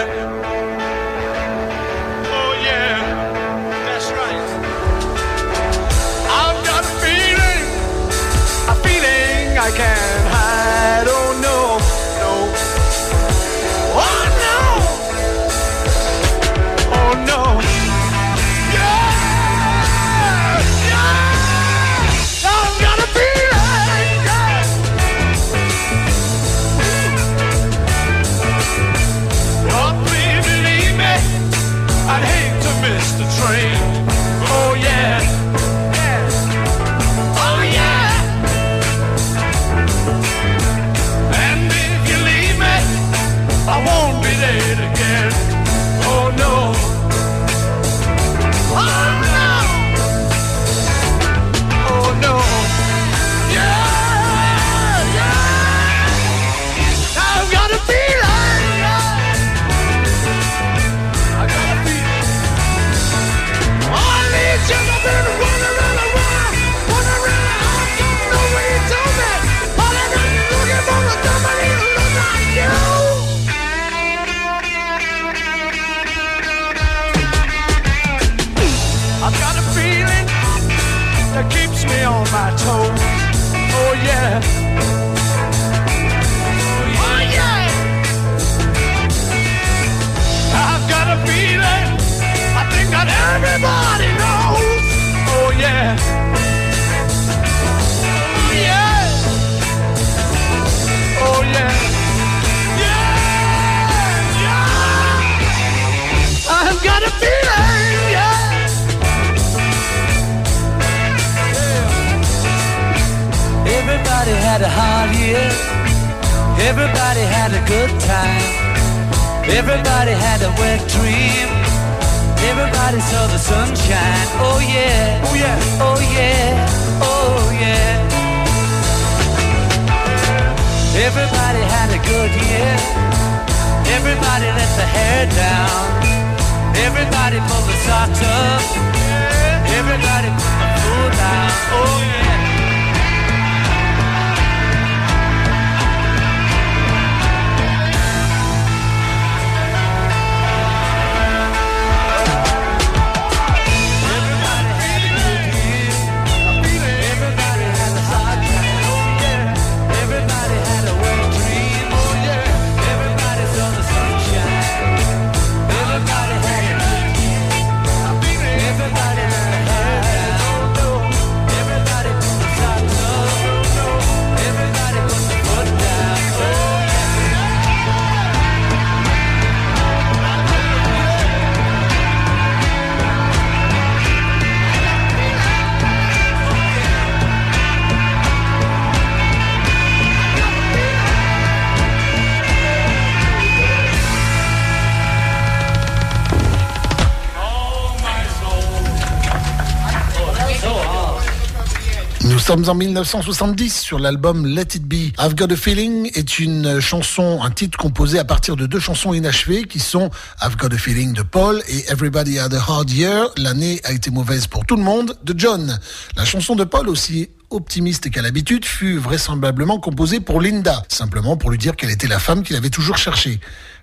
Oh hard year. Everybody had a good time. Everybody had a wet dream. Everybody saw the sunshine. Oh yeah. Oh yeah. Oh yeah. Oh yeah. Everybody had a good year. Everybody let the hair down. Everybody pulled the socks up. Everybody put the foot down. Oh yeah. Sommes en 1970 sur l'album Let It Be. I've Got a Feeling est une chanson, un titre composé à partir de deux chansons inachevées qui sont I've Got a Feeling de Paul et Everybody Had a Hard Year. L'année a été mauvaise pour tout le monde de John. La chanson de Paul aussi optimiste qu'à l'habitude fut vraisemblablement composée pour Linda, simplement pour lui dire qu'elle était la femme qu'il avait toujours cherchée.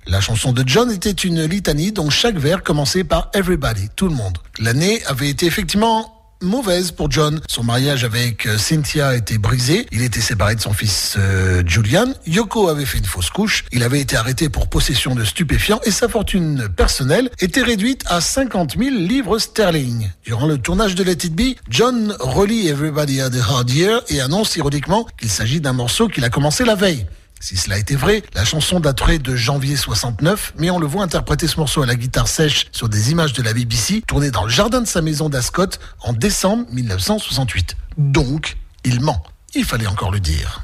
La chanson de John était une litanie dont chaque vers commençait par Everybody, tout le monde. L'année avait été effectivement mauvaise pour John. Son mariage avec euh, Cynthia était brisé. Il était séparé de son fils euh, Julian. Yoko avait fait une fausse couche. Il avait été arrêté pour possession de stupéfiants et sa fortune personnelle était réduite à 50 000 livres sterling. Durant le tournage de Let It Be, John relie Everybody Had a Hard Year et annonce ironiquement qu'il s'agit d'un morceau qu'il a commencé la veille. Si cela était vrai, la chanson daterait de janvier 69, mais on le voit interpréter ce morceau à la guitare sèche sur des images de la BBC tournées dans le jardin de sa maison d'Ascot en décembre 1968. Donc, il ment. Il fallait encore le dire.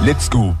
Let's go.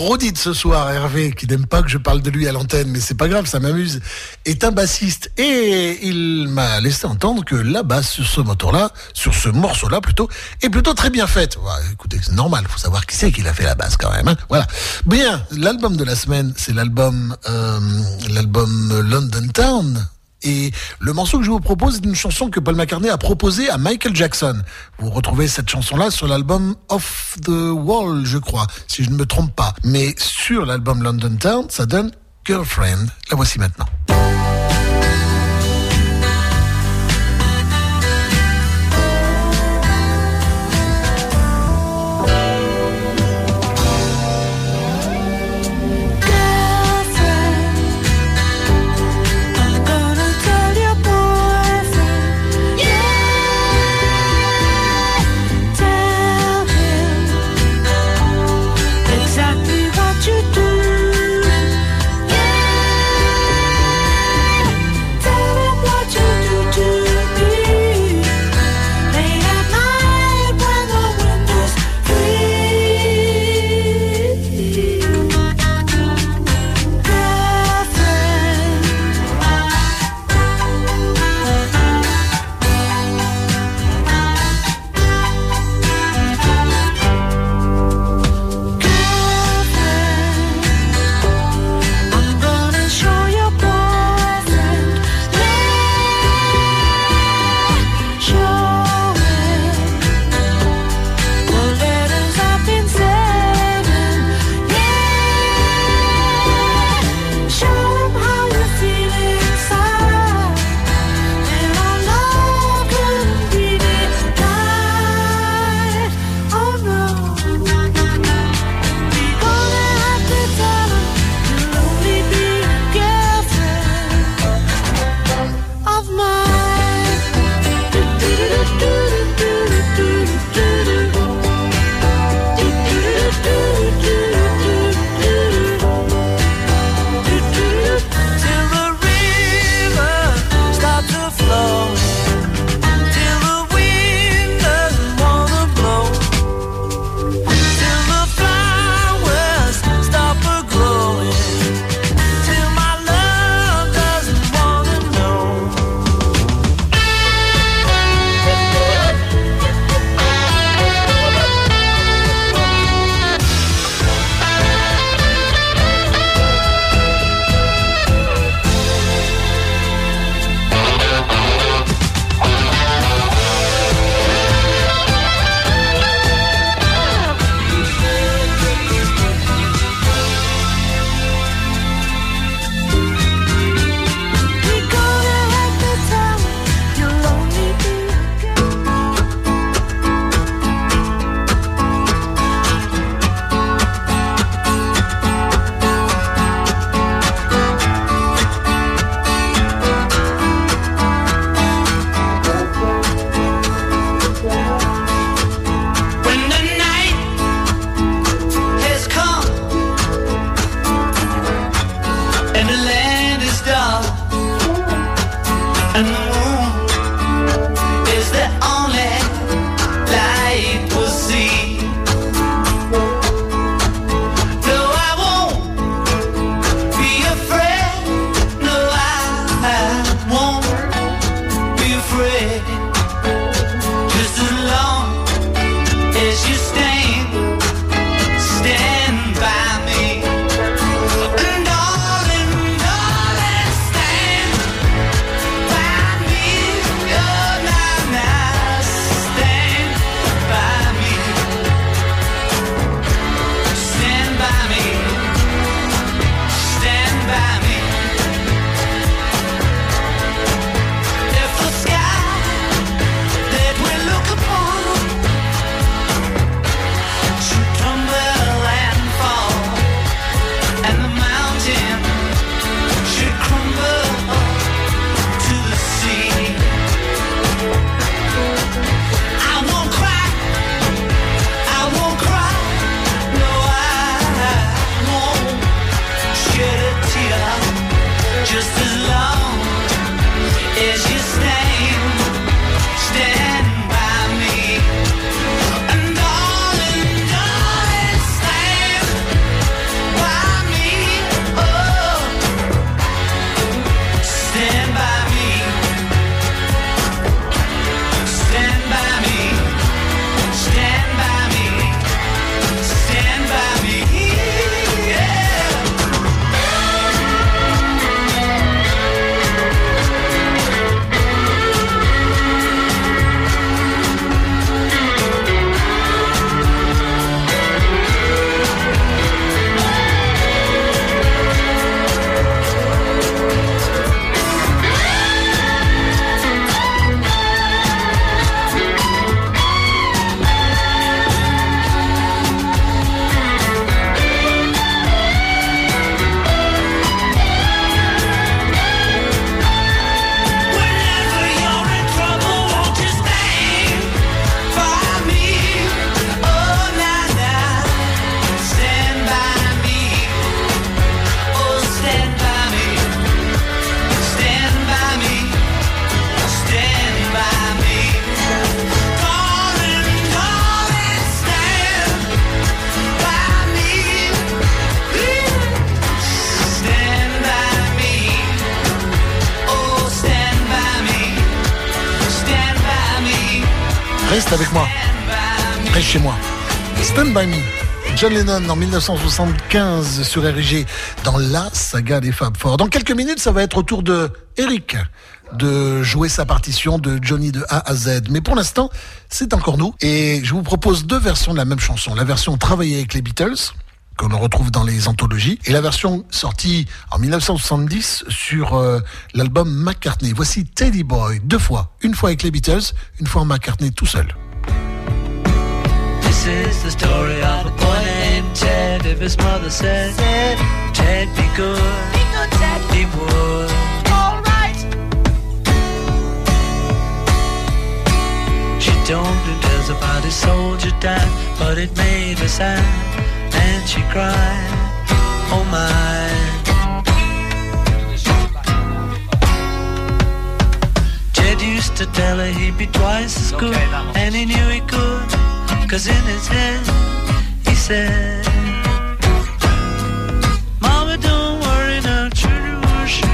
Mon rodit de ce soir, Hervé, qui n'aime pas que je parle de lui à l'antenne, mais c'est pas grave, ça m'amuse, est un bassiste. Et il m'a laissé entendre que la basse sur ce moteur-là, sur ce morceau-là plutôt, est plutôt très bien faite. Ouais, écoutez, c'est normal, faut savoir qui c'est qui a fait la basse quand même. hein. Voilà. Bien, l'album de la semaine, c'est l'album, euh, l'album London Town. Et le morceau que je vous propose est une chanson que Paul McCartney a proposée à Michael Jackson. Vous retrouvez cette chanson-là sur l'album Off the Wall, je crois, si je ne me trompe pas. Mais sur l'album London Town, ça donne Girlfriend. La voici maintenant. John Lennon en 1975 sur RG dans la saga des Fab Four. Dans quelques minutes, ça va être au tour de Eric de jouer sa partition de Johnny de A à Z. Mais pour l'instant, c'est encore nous. Et je vous propose deux versions de la même chanson. La version travaillée avec les Beatles, qu'on retrouve dans les anthologies, et la version sortie en 1970 sur euh, l'album McCartney. Voici Teddy Boy, deux fois. Une fois avec les Beatles, une fois en McCartney tout seul. This is the story of a boy named Ted. If his mother said, Ted, be good, be good, Ted, he would. All right. She told him tales about his soldier died, but it made her sad, and she cried, Oh my. Ted used to tell her he'd be twice as good, and he knew he could. Cause in his head, he said, Mama, don't worry now, children worship,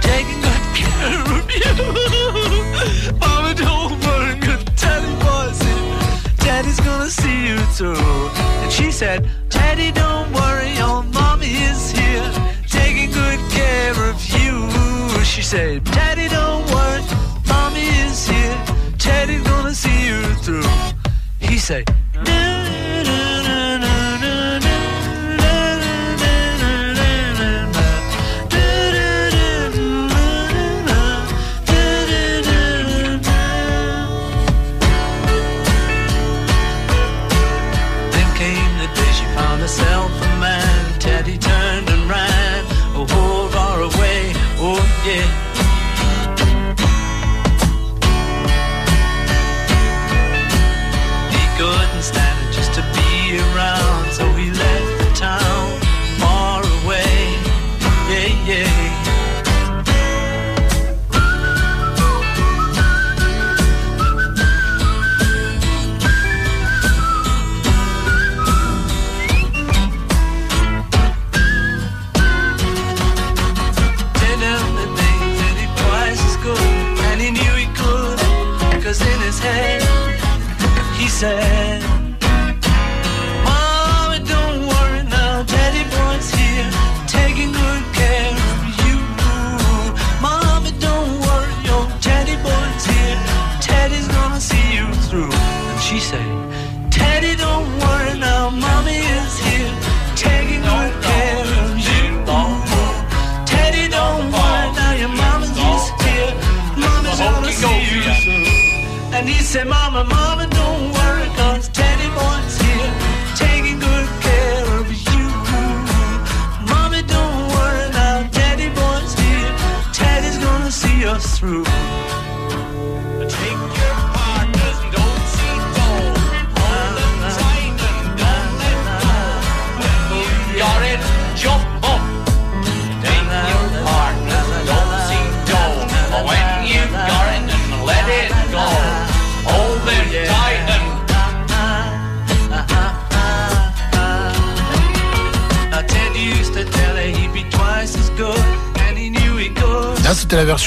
taking good care of you. Mama, don't worry, good Teddy boy's here. Teddy's gonna see you through. And she said, Daddy, don't worry, your mommy is here, taking good care of you. She said, say,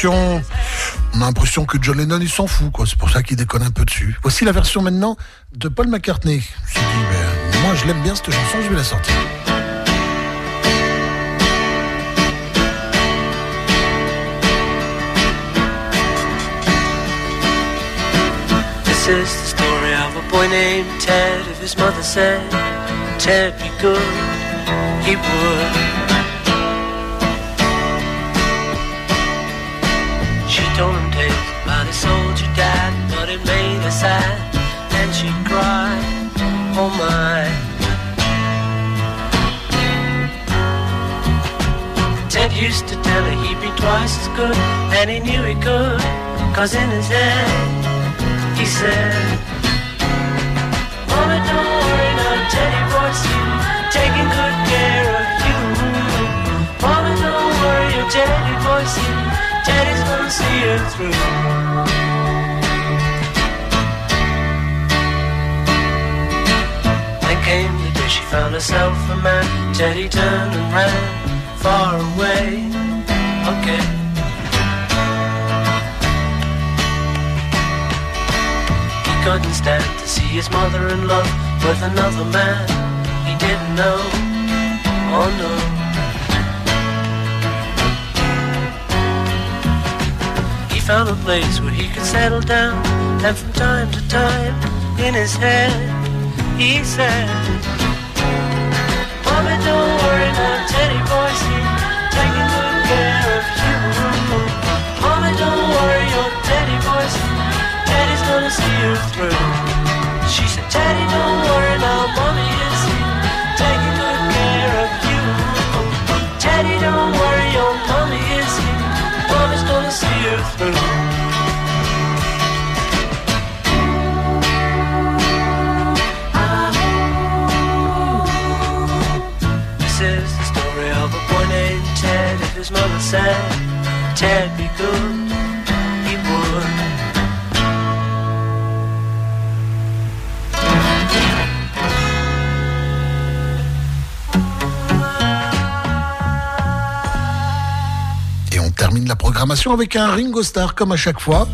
On a l'impression que John Lennon il s'en fout, quoi. C'est pour ça qu'il déconne un peu dessus. Voici la version maintenant de Paul McCartney. Je me dit, ben, moi je l'aime bien cette chanson, je vais la sortir. And she cried, Oh my. Ted used to tell her he'd be twice as good, and he knew he could, cause in his head he said, Mama, don't worry, no Teddy boy's taking good care of you. Mama, don't worry, Teddy's gonna see you through. Came the day she found herself a man. Teddy turned and ran far away. Okay. He couldn't stand to see his mother-in-law with another man he didn't know. Oh no. He found a place where he could settle down, and from time to time, in his head, he said, Mommy, don't worry, no Teddy boy's here, taking good care of you. Mommy, don't worry, your Teddy boy's here, Teddy's gonna see you through. She said, Teddy, don't worry, now mommy is here, taking good care of you. Teddy, don't worry, your mommy is here, mommy's gonna see you through. Et on termine la programmation avec un Ringo Starr comme à chaque fois.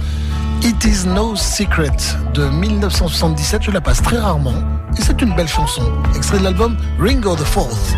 It is no secret de 1977, je la passe très rarement. Et c'est une belle chanson. Extrait de l'album Ringo the Fourth.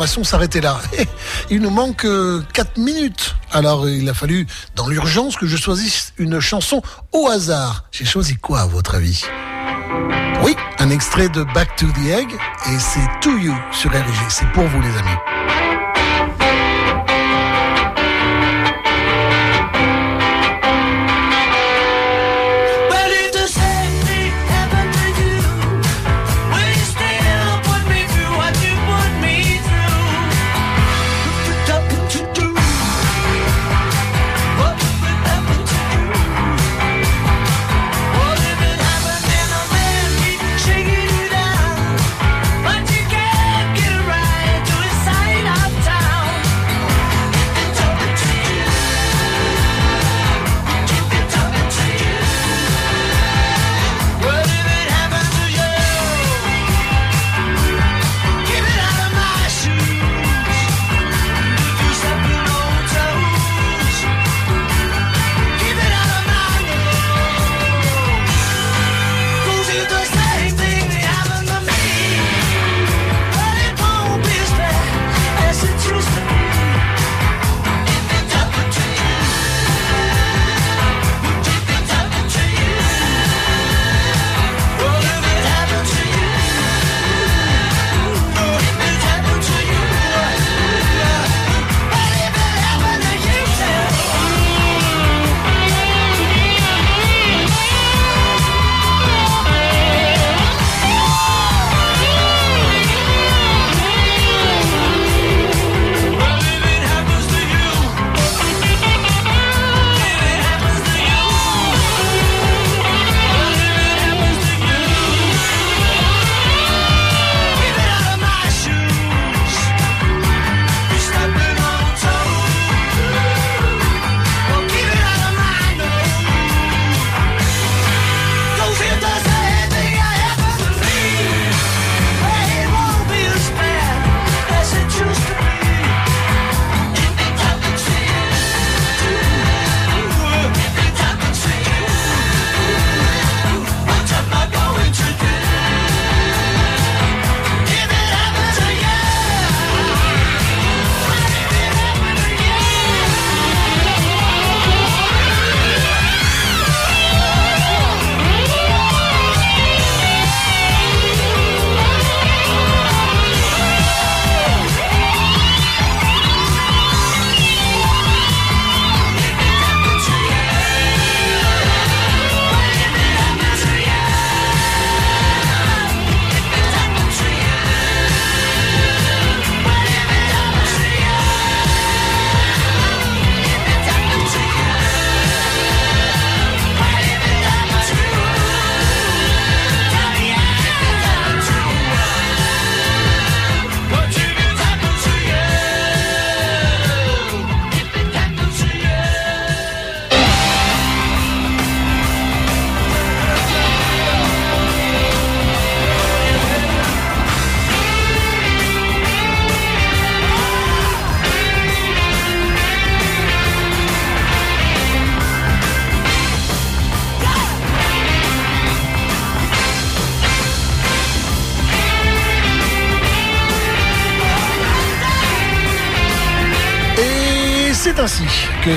Programmation s'arrêtait là. Il nous manque 4 minutes. Alors il a fallu, dans l'urgence, que je choisisse une chanson au hasard. J'ai choisi quoi à votre avis? Oui, un extrait de Back to the Egg et c'est To You sur RG. C'est pour vous les amis.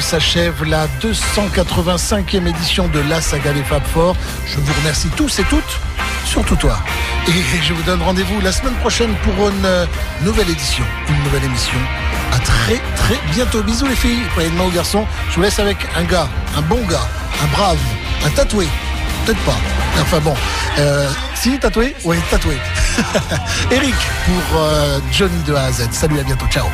S'achève la 285e édition de la saga des Fab Four. Je vous remercie tous et toutes, surtout toi. Et je vous donne rendez-vous la semaine prochaine pour une euh, nouvelle édition, une nouvelle émission. À très très bientôt. Bisous les filles, prenez aux garçons. Je vous laisse avec un gars, un bon gars, un brave, un tatoué. Peut-être pas. Enfin bon. Euh, si, tatoué? Oui, tatoué. Eric pour euh, Johnny de A à Z. Salut, à bientôt. Ciao.